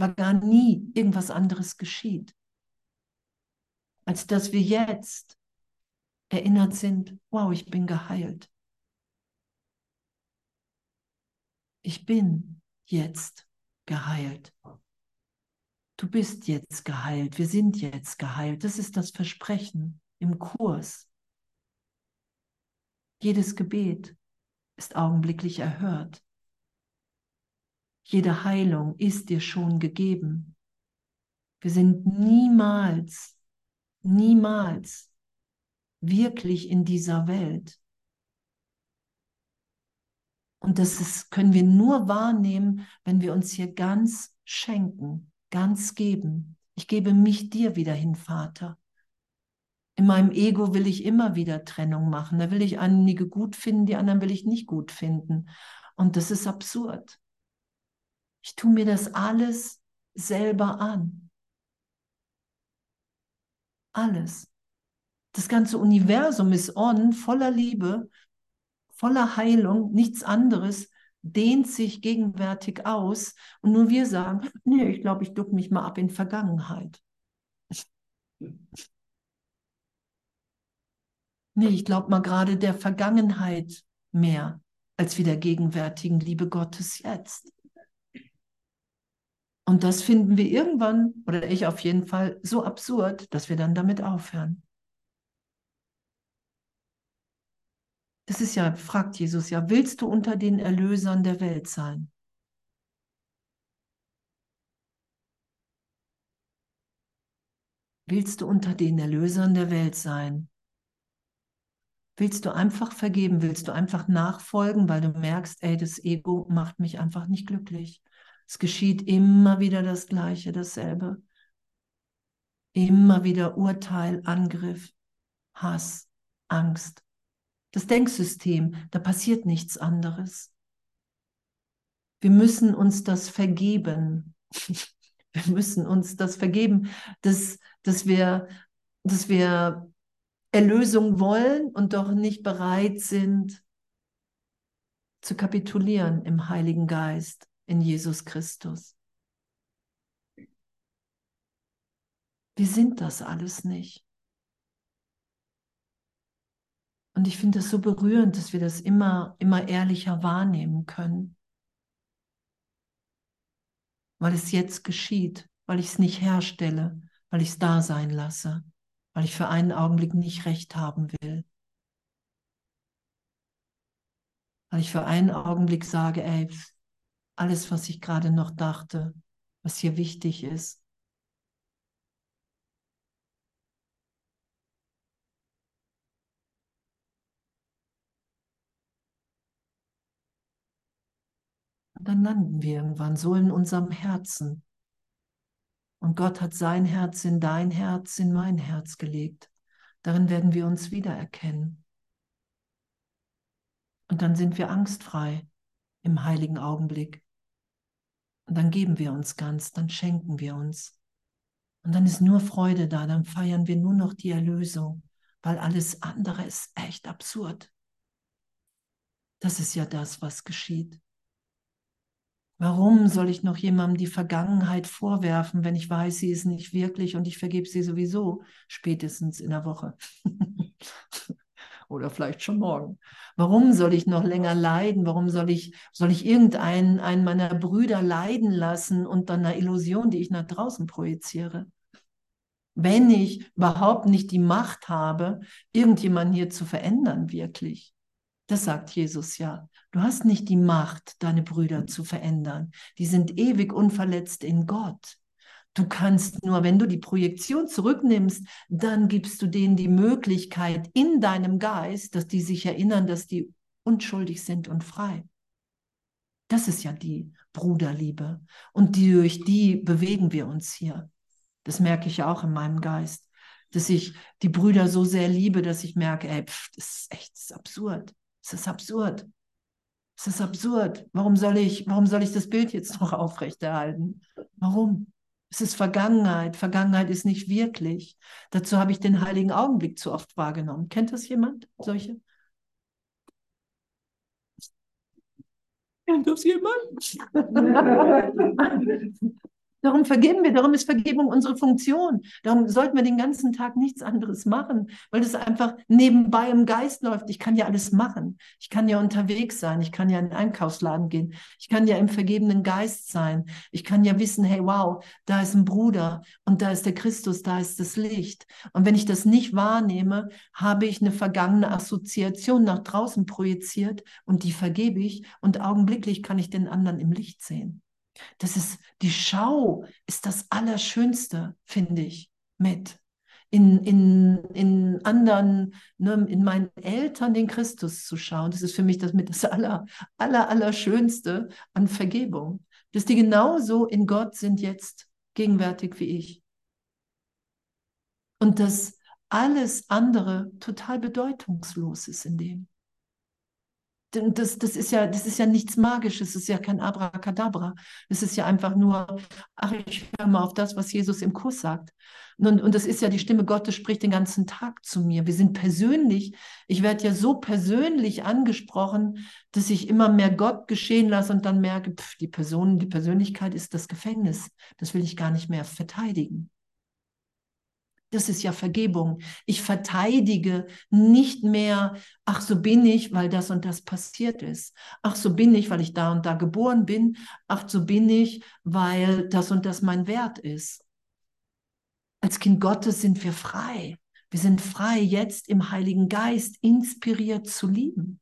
weil gar nie irgendwas anderes geschieht, als dass wir jetzt erinnert sind, wow, ich bin geheilt. Ich bin jetzt geheilt. Du bist jetzt geheilt. Wir sind jetzt geheilt. Das ist das Versprechen im Kurs. Jedes Gebet ist augenblicklich erhört. Jede Heilung ist dir schon gegeben. Wir sind niemals, niemals wirklich in dieser Welt. Und das ist, können wir nur wahrnehmen, wenn wir uns hier ganz schenken, ganz geben. Ich gebe mich dir wieder hin, Vater. In meinem Ego will ich immer wieder Trennung machen. Da will ich einige gut finden, die anderen will ich nicht gut finden. Und das ist absurd. Ich tue mir das alles selber an. Alles. Das ganze Universum ist on, voller Liebe, voller Heilung, nichts anderes dehnt sich gegenwärtig aus und nur wir sagen, [laughs] nee, ich glaube, ich duck mich mal ab in Vergangenheit. Nee, ich glaube mal gerade der Vergangenheit mehr als wie der gegenwärtigen Liebe Gottes jetzt. Und das finden wir irgendwann, oder ich auf jeden Fall, so absurd, dass wir dann damit aufhören. Das ist ja, fragt Jesus ja, willst du unter den Erlösern der Welt sein? Willst du unter den Erlösern der Welt sein? Willst du einfach vergeben? Willst du einfach nachfolgen, weil du merkst, ey, das Ego macht mich einfach nicht glücklich? Es geschieht immer wieder das Gleiche, dasselbe. Immer wieder Urteil, Angriff, Hass, Angst. Das Denksystem, da passiert nichts anderes. Wir müssen uns das vergeben. [laughs] Wir müssen uns das vergeben, dass, dass, wir, dass wir Erlösung wollen und doch nicht bereit sind zu kapitulieren im Heiligen Geist, in Jesus Christus. Wir sind das alles nicht. Und ich finde es so berührend, dass wir das immer, immer ehrlicher wahrnehmen können weil es jetzt geschieht, weil ich es nicht herstelle, weil ich es da sein lasse, weil ich für einen Augenblick nicht recht haben will. Weil ich für einen Augenblick sage, ey, alles, was ich gerade noch dachte, was hier wichtig ist, Und dann landen wir irgendwann so in unserem Herzen. Und Gott hat sein Herz in dein Herz, in mein Herz gelegt. Darin werden wir uns wiedererkennen. Und dann sind wir angstfrei im heiligen Augenblick. Und dann geben wir uns ganz, dann schenken wir uns. Und dann ist nur Freude da, dann feiern wir nur noch die Erlösung, weil alles andere ist echt absurd. Das ist ja das, was geschieht. Warum soll ich noch jemandem die Vergangenheit vorwerfen, wenn ich weiß, sie ist nicht wirklich und ich vergebe sie sowieso spätestens in der Woche? [laughs] Oder vielleicht schon morgen. Warum soll ich noch länger leiden? Warum soll ich, soll ich irgendeinen einen meiner Brüder leiden lassen und dann eine Illusion, die ich nach draußen projiziere? Wenn ich überhaupt nicht die Macht habe, irgendjemanden hier zu verändern, wirklich. Das sagt Jesus ja. Du hast nicht die Macht, deine Brüder zu verändern. Die sind ewig unverletzt in Gott. Du kannst nur, wenn du die Projektion zurücknimmst, dann gibst du denen die Möglichkeit in deinem Geist, dass die sich erinnern, dass die unschuldig sind und frei. Das ist ja die Bruderliebe. Und die, durch die bewegen wir uns hier. Das merke ich ja auch in meinem Geist, dass ich die Brüder so sehr liebe, dass ich merke, ey, pff, das ist echt das ist absurd. Es ist absurd. Es ist absurd. Warum soll ich, warum soll ich das Bild jetzt noch [laughs] aufrechterhalten? Warum? Es ist Vergangenheit. Vergangenheit ist nicht wirklich. Dazu habe ich den heiligen Augenblick zu oft wahrgenommen. Kennt das jemand? Solche? Kennt das jemand? [laughs] [laughs] Darum vergeben wir, darum ist Vergebung unsere Funktion. Darum sollten wir den ganzen Tag nichts anderes machen, weil es einfach nebenbei im Geist läuft. Ich kann ja alles machen. Ich kann ja unterwegs sein. Ich kann ja in den Einkaufsladen gehen. Ich kann ja im vergebenen Geist sein. Ich kann ja wissen, hey, wow, da ist ein Bruder und da ist der Christus, da ist das Licht. Und wenn ich das nicht wahrnehme, habe ich eine vergangene Assoziation nach draußen projiziert und die vergebe ich und augenblicklich kann ich den anderen im Licht sehen. Das ist die Schau, ist das Allerschönste, finde ich, mit. In, in, in anderen, ne, in meinen Eltern den Christus zu schauen. Das ist für mich das mit das Aller, Aller, Allerschönste an Vergebung. Dass die genauso in Gott sind jetzt gegenwärtig wie ich. Und dass alles andere total bedeutungslos ist in dem das, das, ist ja, das ist ja nichts Magisches, das ist ja kein Abracadabra. Das ist ja einfach nur, ach, ich höre mal auf das, was Jesus im Kurs sagt. Und, und das ist ja die Stimme Gottes, spricht den ganzen Tag zu mir. Wir sind persönlich, ich werde ja so persönlich angesprochen, dass ich immer mehr Gott geschehen lasse und dann merke, pff, die Person, die Persönlichkeit ist das Gefängnis. Das will ich gar nicht mehr verteidigen. Das ist ja Vergebung. Ich verteidige nicht mehr, ach so bin ich, weil das und das passiert ist. Ach so bin ich, weil ich da und da geboren bin. Ach so bin ich, weil das und das mein Wert ist. Als Kind Gottes sind wir frei. Wir sind frei, jetzt im Heiligen Geist inspiriert zu lieben.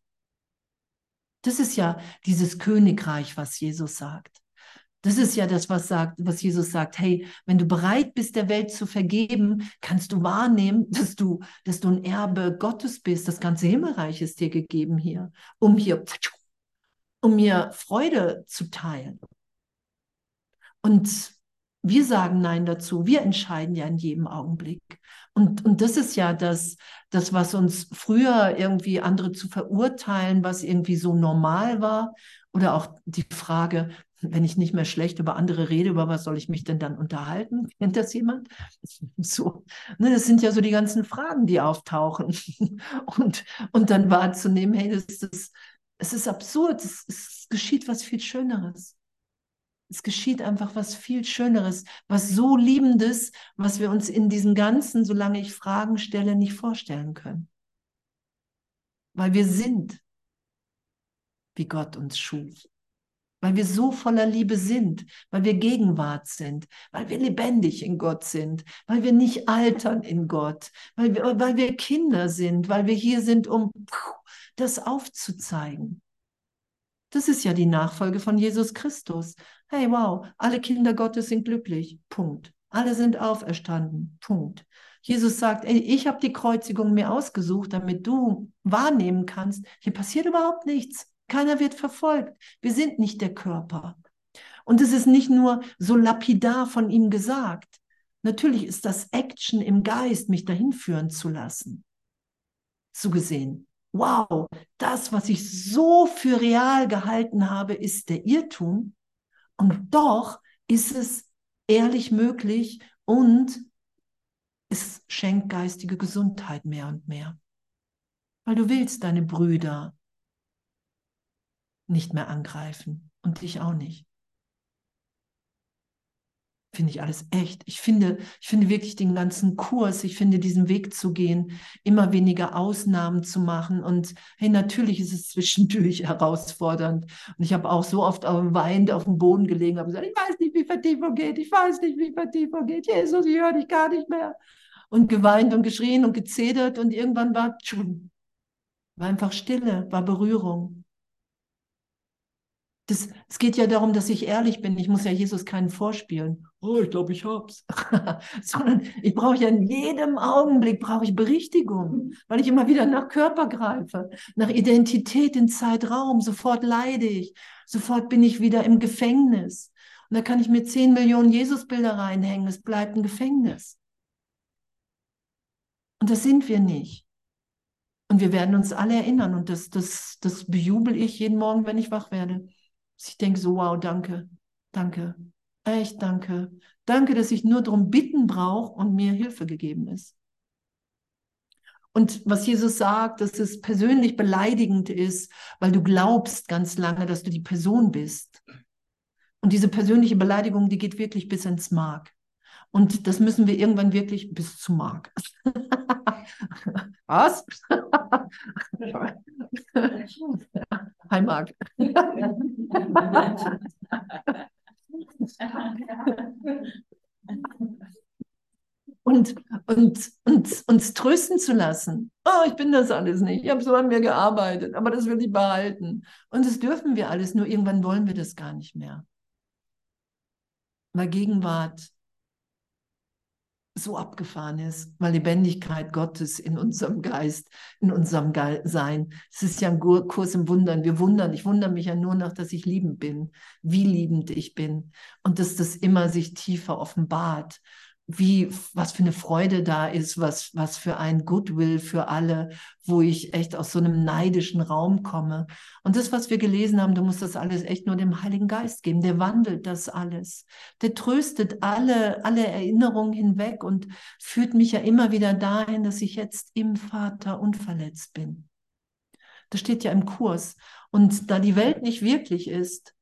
Das ist ja dieses Königreich, was Jesus sagt. Das ist ja das, was, sagt, was Jesus sagt. Hey, wenn du bereit bist, der Welt zu vergeben, kannst du wahrnehmen, dass du, dass du ein Erbe Gottes bist. Das ganze Himmelreich ist dir gegeben hier, um hier, um mir Freude zu teilen. Und wir sagen Nein dazu. Wir entscheiden ja in jedem Augenblick. Und, und das ist ja das, das, was uns früher irgendwie andere zu verurteilen, was irgendwie so normal war. Oder auch die Frage, wenn ich nicht mehr schlecht über andere rede, über was soll ich mich denn dann unterhalten? [laughs] Kennt das jemand? [laughs] So, ne, das sind ja so die ganzen Fragen, die auftauchen. [laughs] Und, und dann wahrzunehmen, hey, das, das, es ist absurd, es, es geschieht was viel Schöneres. Es geschieht einfach was viel Schöneres, was so Liebendes, was wir uns in diesem Ganzen, solange ich Fragen stelle, nicht vorstellen können. Weil wir sind, wie Gott uns schuf. Weil wir so voller Liebe sind, weil wir Gegenwart sind, weil wir lebendig in Gott sind, weil wir nicht altern in Gott, weil wir, weil wir Kinder sind, weil wir hier sind, um das aufzuzeigen. Das ist ja die Nachfolge von Jesus Christus. Hey, wow, alle Kinder Gottes sind glücklich. Punkt. Alle sind auferstanden. Punkt. Jesus sagt, ey, ich habe die Kreuzigung mir ausgesucht, damit du wahrnehmen kannst, hier passiert überhaupt nichts. Keiner wird verfolgt. Wir sind nicht der Körper. Und es ist nicht nur so lapidar von ihm gesagt. Natürlich ist das Action im Geist, mich dahin führen zu lassen. So gesehen wow, das, was ich so für real gehalten habe, ist der Irrtum. Und doch ist es ehrlich möglich und es schenkt geistige Gesundheit mehr und mehr. Weil du willst deine Brüder nicht mehr angreifen und dich auch nicht finde ich alles echt. Ich finde, ich finde wirklich den ganzen Kurs, ich finde diesen Weg zu gehen, immer weniger Ausnahmen zu machen. Und hey, natürlich ist es zwischendurch [laughs] herausfordernd. Und ich habe auch so oft weinend auf dem Boden gelegen, habe gesagt, ich weiß nicht, wie Vertiefung geht, ich weiß nicht, wie Vertiefung geht. Jesus, ich höre dich gar nicht mehr. Und geweint und geschrien und gezedert und irgendwann war, war einfach Stille, war Berührung. Das, es geht ja darum, dass ich ehrlich bin. Ich muss ja Jesus keinen vorspielen. Oh, ich glaube, ich hab's. [laughs] Sondern ich brauche ja in jedem Augenblick brauche ich Berichtigung, weil ich immer wieder nach Körper greife, nach Identität in Zeitraum. Sofort leide ich. Sofort bin ich wieder im Gefängnis. Und da kann ich mir zehn Millionen Jesusbilder reinhängen. Es bleibt ein Gefängnis. Und das sind wir nicht. Und wir werden uns alle erinnern. Und das, das, das bejubel ich jeden Morgen, wenn ich wach werde. Ich denke so, wow, danke, danke, echt danke. Danke, dass ich nur darum bitten brauche und mir Hilfe gegeben ist. Und was Jesus sagt, dass es persönlich beleidigend ist, weil du glaubst ganz lange, dass du die Person bist. Und diese persönliche Beleidigung, die geht wirklich bis ins Mark. Und das müssen wir irgendwann wirklich bis zum Mark. [laughs] Was? [laughs] Hi Marc. und, und, und uns trösten zu lassen. Oh, ich bin das alles nicht. Ich habe so an mir gearbeitet, aber das will ich behalten. Und das dürfen wir alles, nur irgendwann wollen wir das gar nicht mehr. Weil Gegenwart so abgefahren ist, weil Lebendigkeit Gottes in unserem Geist, in unserem Ge Sein. Es ist ja ein Kurs im Wundern. Wir wundern. Ich wundere mich ja nur noch, dass ich liebend bin, wie liebend ich bin und dass das immer sich tiefer offenbart wie, was für eine Freude da ist, was, was für ein Goodwill für alle, wo ich echt aus so einem neidischen Raum komme. Und das, was wir gelesen haben, du musst das alles echt nur dem Heiligen Geist geben. Der wandelt das alles. Der tröstet alle, alle Erinnerungen hinweg und führt mich ja immer wieder dahin, dass ich jetzt im Vater unverletzt bin. Das steht ja im Kurs. Und da die Welt nicht wirklich ist,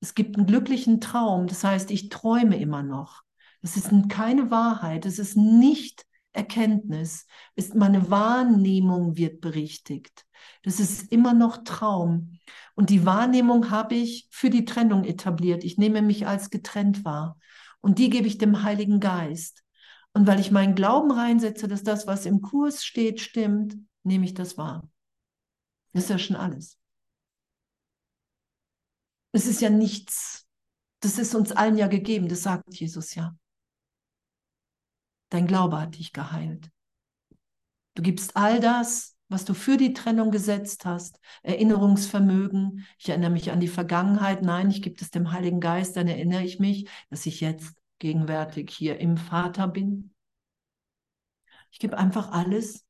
es gibt einen glücklichen Traum. Das heißt, ich träume immer noch. Es ist keine Wahrheit. Es ist nicht Erkenntnis, ist meine Wahrnehmung wird berichtigt. Das ist immer noch Traum. Und die Wahrnehmung habe ich für die Trennung etabliert. Ich nehme mich als getrennt wahr. Und die gebe ich dem Heiligen Geist. Und weil ich meinen Glauben reinsetze, dass das, was im Kurs steht, stimmt, nehme ich das wahr. Das ist ja schon alles. Es ist ja nichts. Das ist uns allen ja gegeben, das sagt Jesus ja. Dein Glaube hat dich geheilt. Du gibst all das, was du für die Trennung gesetzt hast, Erinnerungsvermögen. Ich erinnere mich an die Vergangenheit. Nein, ich gebe es dem Heiligen Geist, dann erinnere ich mich, dass ich jetzt gegenwärtig hier im Vater bin. Ich gebe einfach alles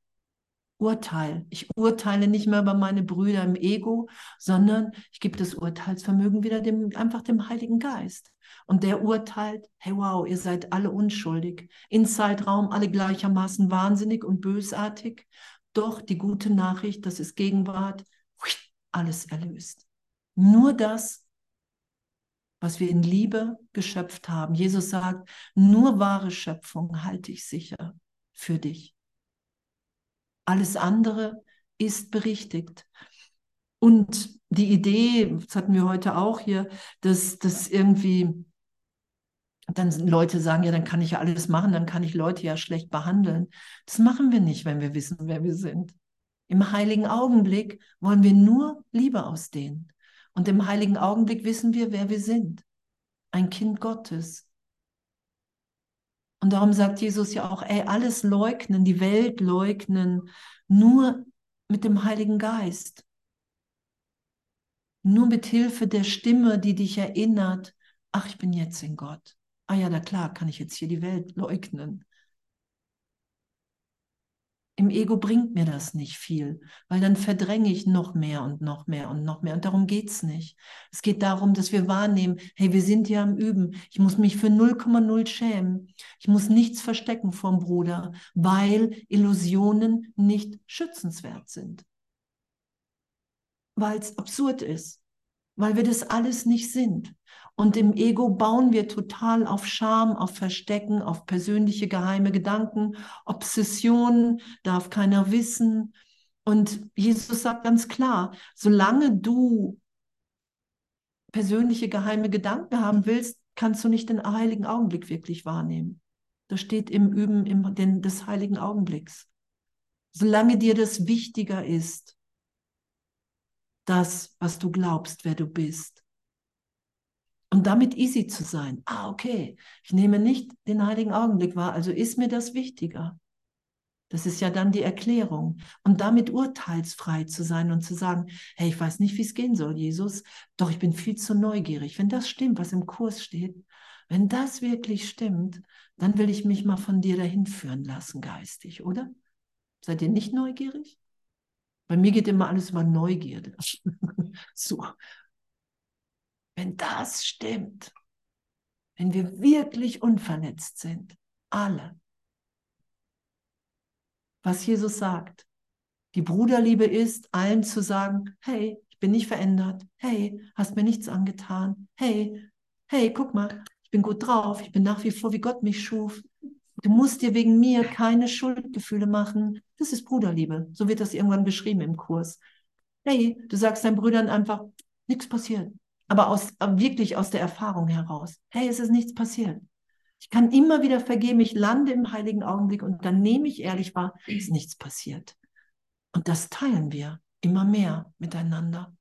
Urteil. Ich urteile nicht mehr über meine Brüder im Ego, sondern ich gebe das Urteilsvermögen wieder dem, einfach dem Heiligen Geist. Und der urteilt, hey wow, ihr seid alle unschuldig. In Zeitraum alle gleichermaßen wahnsinnig und bösartig. Doch die gute Nachricht, das ist Gegenwart, alles erlöst. Nur das, was wir in Liebe geschöpft haben. Jesus sagt, nur wahre Schöpfung halte ich sicher für dich. Alles andere ist berichtigt. Und die Idee, das hatten wir heute auch hier, dass das irgendwie dann Leute sagen, ja, dann kann ich ja alles machen, dann kann ich Leute ja schlecht behandeln. Das machen wir nicht, wenn wir wissen, wer wir sind. Im heiligen Augenblick wollen wir nur Liebe ausdehnen. Und im heiligen Augenblick wissen wir, wer wir sind. Ein Kind Gottes. Und darum sagt Jesus ja auch, ey, alles leugnen, die Welt leugnen, nur mit dem Heiligen Geist. Nur mit Hilfe der Stimme, die dich erinnert, ach, ich bin jetzt in Gott ah ja, na klar, kann ich jetzt hier die Welt leugnen. Im Ego bringt mir das nicht viel, weil dann verdränge ich noch mehr und noch mehr und noch mehr. Und darum geht es nicht. Es geht darum, dass wir wahrnehmen, hey, wir sind ja am Üben. Ich muss mich für 0,0 schämen. Ich muss nichts verstecken vom Bruder, weil Illusionen nicht schützenswert sind. Weil es absurd ist weil wir das alles nicht sind. Und im Ego bauen wir total auf Scham, auf Verstecken, auf persönliche geheime Gedanken, Obsessionen, darf keiner wissen. Und Jesus sagt ganz klar, solange du persönliche geheime Gedanken haben willst, kannst du nicht den heiligen Augenblick wirklich wahrnehmen. Das steht im Üben im, den, des heiligen Augenblicks. Solange dir das wichtiger ist, das, was du glaubst, wer du bist. Und damit easy zu sein. Ah, okay, ich nehme nicht den heiligen Augenblick wahr, also ist mir das wichtiger. Das ist ja dann die Erklärung. Und damit urteilsfrei zu sein und zu sagen, hey, ich weiß nicht, wie es gehen soll, Jesus, doch ich bin viel zu neugierig. Wenn das stimmt, was im Kurs steht, wenn das wirklich stimmt, dann will ich mich mal von dir dahin führen lassen, geistig, oder? Seid ihr nicht neugierig? Bei mir geht immer alles über Neugierde. [laughs] so. Wenn das stimmt, wenn wir wirklich unverletzt sind, alle, was Jesus sagt, die Bruderliebe ist, allen zu sagen, hey, ich bin nicht verändert, hey, hast mir nichts angetan, hey, hey, guck mal, ich bin gut drauf, ich bin nach wie vor, wie Gott mich schuf, Du musst dir wegen mir keine Schuldgefühle machen. Das ist Bruderliebe. So wird das irgendwann beschrieben im Kurs. Hey, du sagst deinen Brüdern einfach, nichts passiert. Aber aus, wirklich aus der Erfahrung heraus. Hey, es ist nichts passiert. Ich kann immer wieder vergeben, ich lande im heiligen Augenblick und dann nehme ich ehrlich wahr, ist nichts passiert. Und das teilen wir immer mehr miteinander.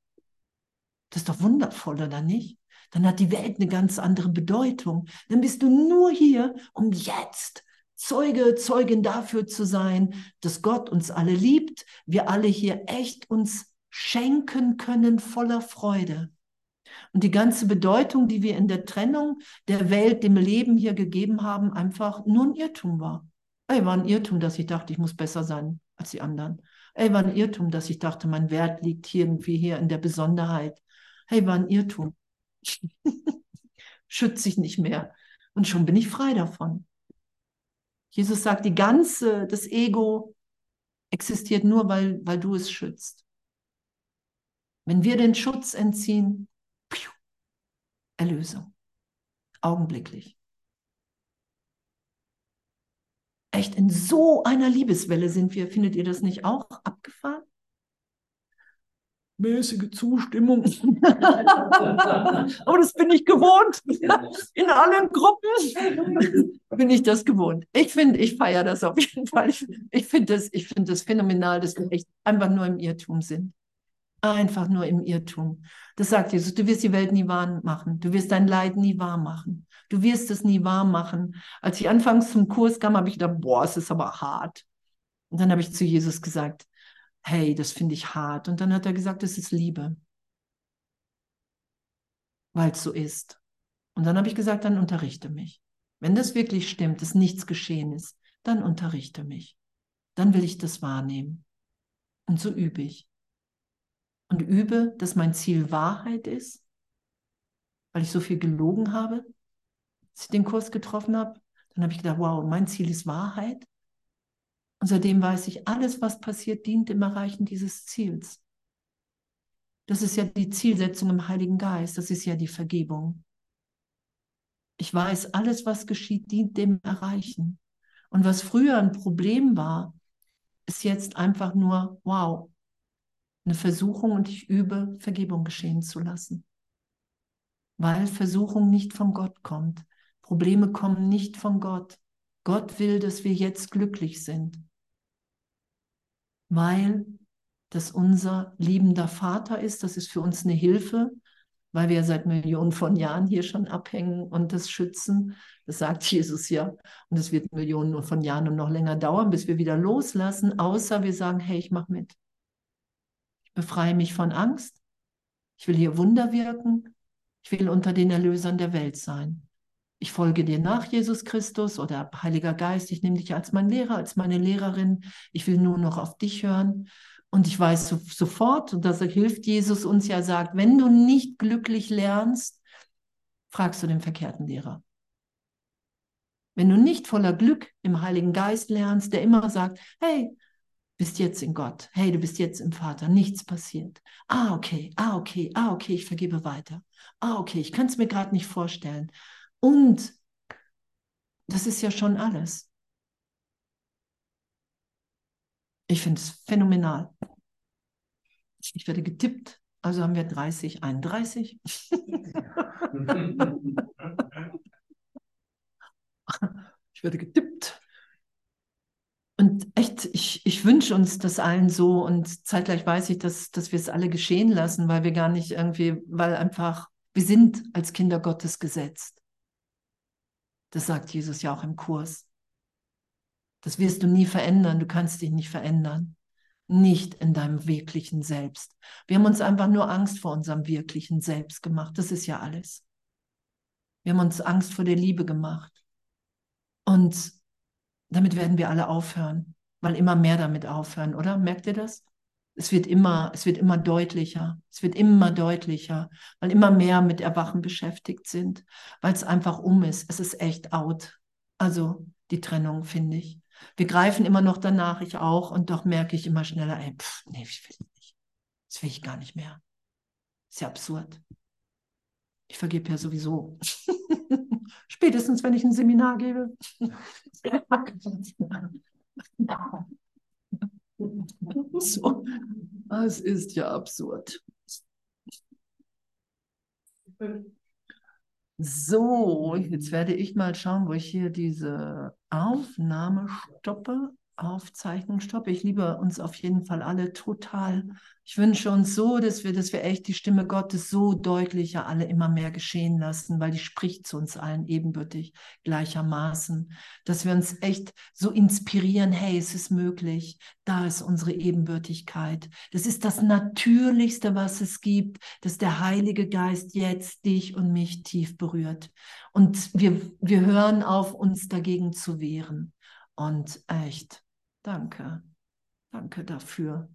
Das ist doch wundervoll, oder nicht? Dann hat die Welt eine ganz andere Bedeutung. Dann bist du nur hier, um jetzt Zeuge, Zeugin dafür zu sein, dass Gott uns alle liebt, wir alle hier echt uns schenken können voller Freude. Und die ganze Bedeutung, die wir in der Trennung der Welt, dem Leben hier gegeben haben, einfach nur ein Irrtum war. Ey, war ein Irrtum, dass ich dachte, ich muss besser sein als die anderen. Ey, war ein Irrtum, dass ich dachte, mein Wert liegt hier irgendwie hier in der Besonderheit. Hey, war ein Irrtum. [laughs] Schütze ich nicht mehr. Und schon bin ich frei davon. Jesus sagt, die ganze, das Ego existiert nur, weil, weil du es schützt. Wenn wir den Schutz entziehen, Erlösung. Augenblicklich. Echt in so einer Liebeswelle sind wir. Findet ihr das nicht auch abgefahren? mäßige Zustimmung. Aber [laughs] [laughs] das bin ich gewohnt. In allen Gruppen bin ich das gewohnt. Ich finde, ich feiere das auf jeden Fall. Ich, finde das, ich finde das phänomenal, dass wir echt einfach nur im Irrtum sind. Einfach nur im Irrtum. Das sagt Jesus, du wirst die Welt nie wahr machen. Du wirst dein Leid nie wahr machen. Du wirst es nie wahr machen. Als ich anfangs zum Kurs kam, habe ich gedacht, boah, es ist aber hart. Und dann habe ich zu Jesus gesagt, hey, das finde ich hart. Und dann hat er gesagt, es ist Liebe, weil es so ist. Und dann habe ich gesagt, dann unterrichte mich. Wenn das wirklich stimmt, dass nichts geschehen ist, dann unterrichte mich. Dann will ich das wahrnehmen. Und so übe ich. Und übe, dass mein Ziel Wahrheit ist, weil ich so viel gelogen habe, als ich den Kurs getroffen habe. Dann habe ich gedacht, wow, mein Ziel ist Wahrheit. Und seitdem weiß ich, alles, was passiert, dient dem Erreichen dieses Ziels. Das ist ja die Zielsetzung im Heiligen Geist, das ist ja die Vergebung. Ich weiß, alles, was geschieht, dient dem Erreichen. Und was früher ein Problem war, ist jetzt einfach nur, wow, eine Versuchung und ich übe, Vergebung geschehen zu lassen. Weil Versuchung nicht von Gott kommt. Probleme kommen nicht von Gott. Gott will, dass wir jetzt glücklich sind weil das unser liebender Vater ist. Das ist für uns eine Hilfe, weil wir seit Millionen von Jahren hier schon abhängen und das schützen. Das sagt [laughs] Jesus ja. Und es wird Millionen von Jahren und noch länger dauern, bis wir wieder loslassen, außer wir sagen, hey, ich mache mit. Befreie mich von Angst. Ich will hier Wunder wirken. Ich will unter den Erlösern der Welt sein ich folge dir nach, Jesus Christus oder Heiliger Geist, ich nehme dich als mein Lehrer, als meine Lehrerin, ich will nur noch auf dich hören. Und ich weiß so, sofort, und das hilft Jesus uns ja, sagt, wenn du nicht glücklich lernst, fragst du den verkehrten Lehrer. Wenn du nicht voller Glück im Heiligen Geist lernst, der immer sagt, hey, bist jetzt in Gott, hey, du bist jetzt im Vater, nichts passiert. Ah, okay, ah, okay, ah, okay, ich vergebe weiter. Ah, okay, ich kann es mir gerade nicht vorstellen. Und das ist ja schon alles. Ich finde es phänomenal. Ich werde getippt, also haben wir 30, 31. [laughs] ich werde getippt. Und echt, ich, ich wünsche uns das allen so und zeitgleich weiß ich, dass, dass wir es alle geschehen lassen, weil wir gar nicht irgendwie, weil einfach, wir sind als Kinder Gottes gesetzt. Das sagt Jesus ja auch im Kurs. Das wirst du nie verändern. Du kannst dich nicht verändern. Nicht in deinem wirklichen Selbst. Wir haben uns einfach nur Angst vor unserem wirklichen Selbst gemacht. Das ist ja alles. Wir haben uns Angst vor der Liebe gemacht. Und damit werden wir alle aufhören, weil immer mehr damit aufhören, oder? Merkt ihr das? Es wird immer, es wird immer deutlicher. Es wird immer deutlicher, weil immer mehr mit Erwachen beschäftigt sind, weil es einfach um ist. Es ist echt out. Also die Trennung, finde ich. Wir greifen immer noch danach, ich auch, und doch merke ich immer schneller, ey, pff, nee, ich will nicht. Das will ich gar nicht mehr. Ist ja absurd. Ich vergebe ja sowieso. [laughs] Spätestens, wenn ich ein Seminar gebe. [laughs] [laughs] So, es ist ja absurd. So, jetzt werde ich mal schauen, wo ich hier diese Aufnahme stoppe. Aufzeichnung stoppe. Ich liebe uns auf jeden Fall alle total. Ich wünsche uns so, dass wir, dass wir echt die Stimme Gottes so deutlicher alle immer mehr geschehen lassen, weil die spricht zu uns allen ebenbürtig gleichermaßen. Dass wir uns echt so inspirieren, hey, es ist möglich. Da ist unsere Ebenbürtigkeit. Das ist das Natürlichste, was es gibt, dass der Heilige Geist jetzt dich und mich tief berührt. Und wir, wir hören auf, uns dagegen zu wehren. Und echt, danke. Danke dafür.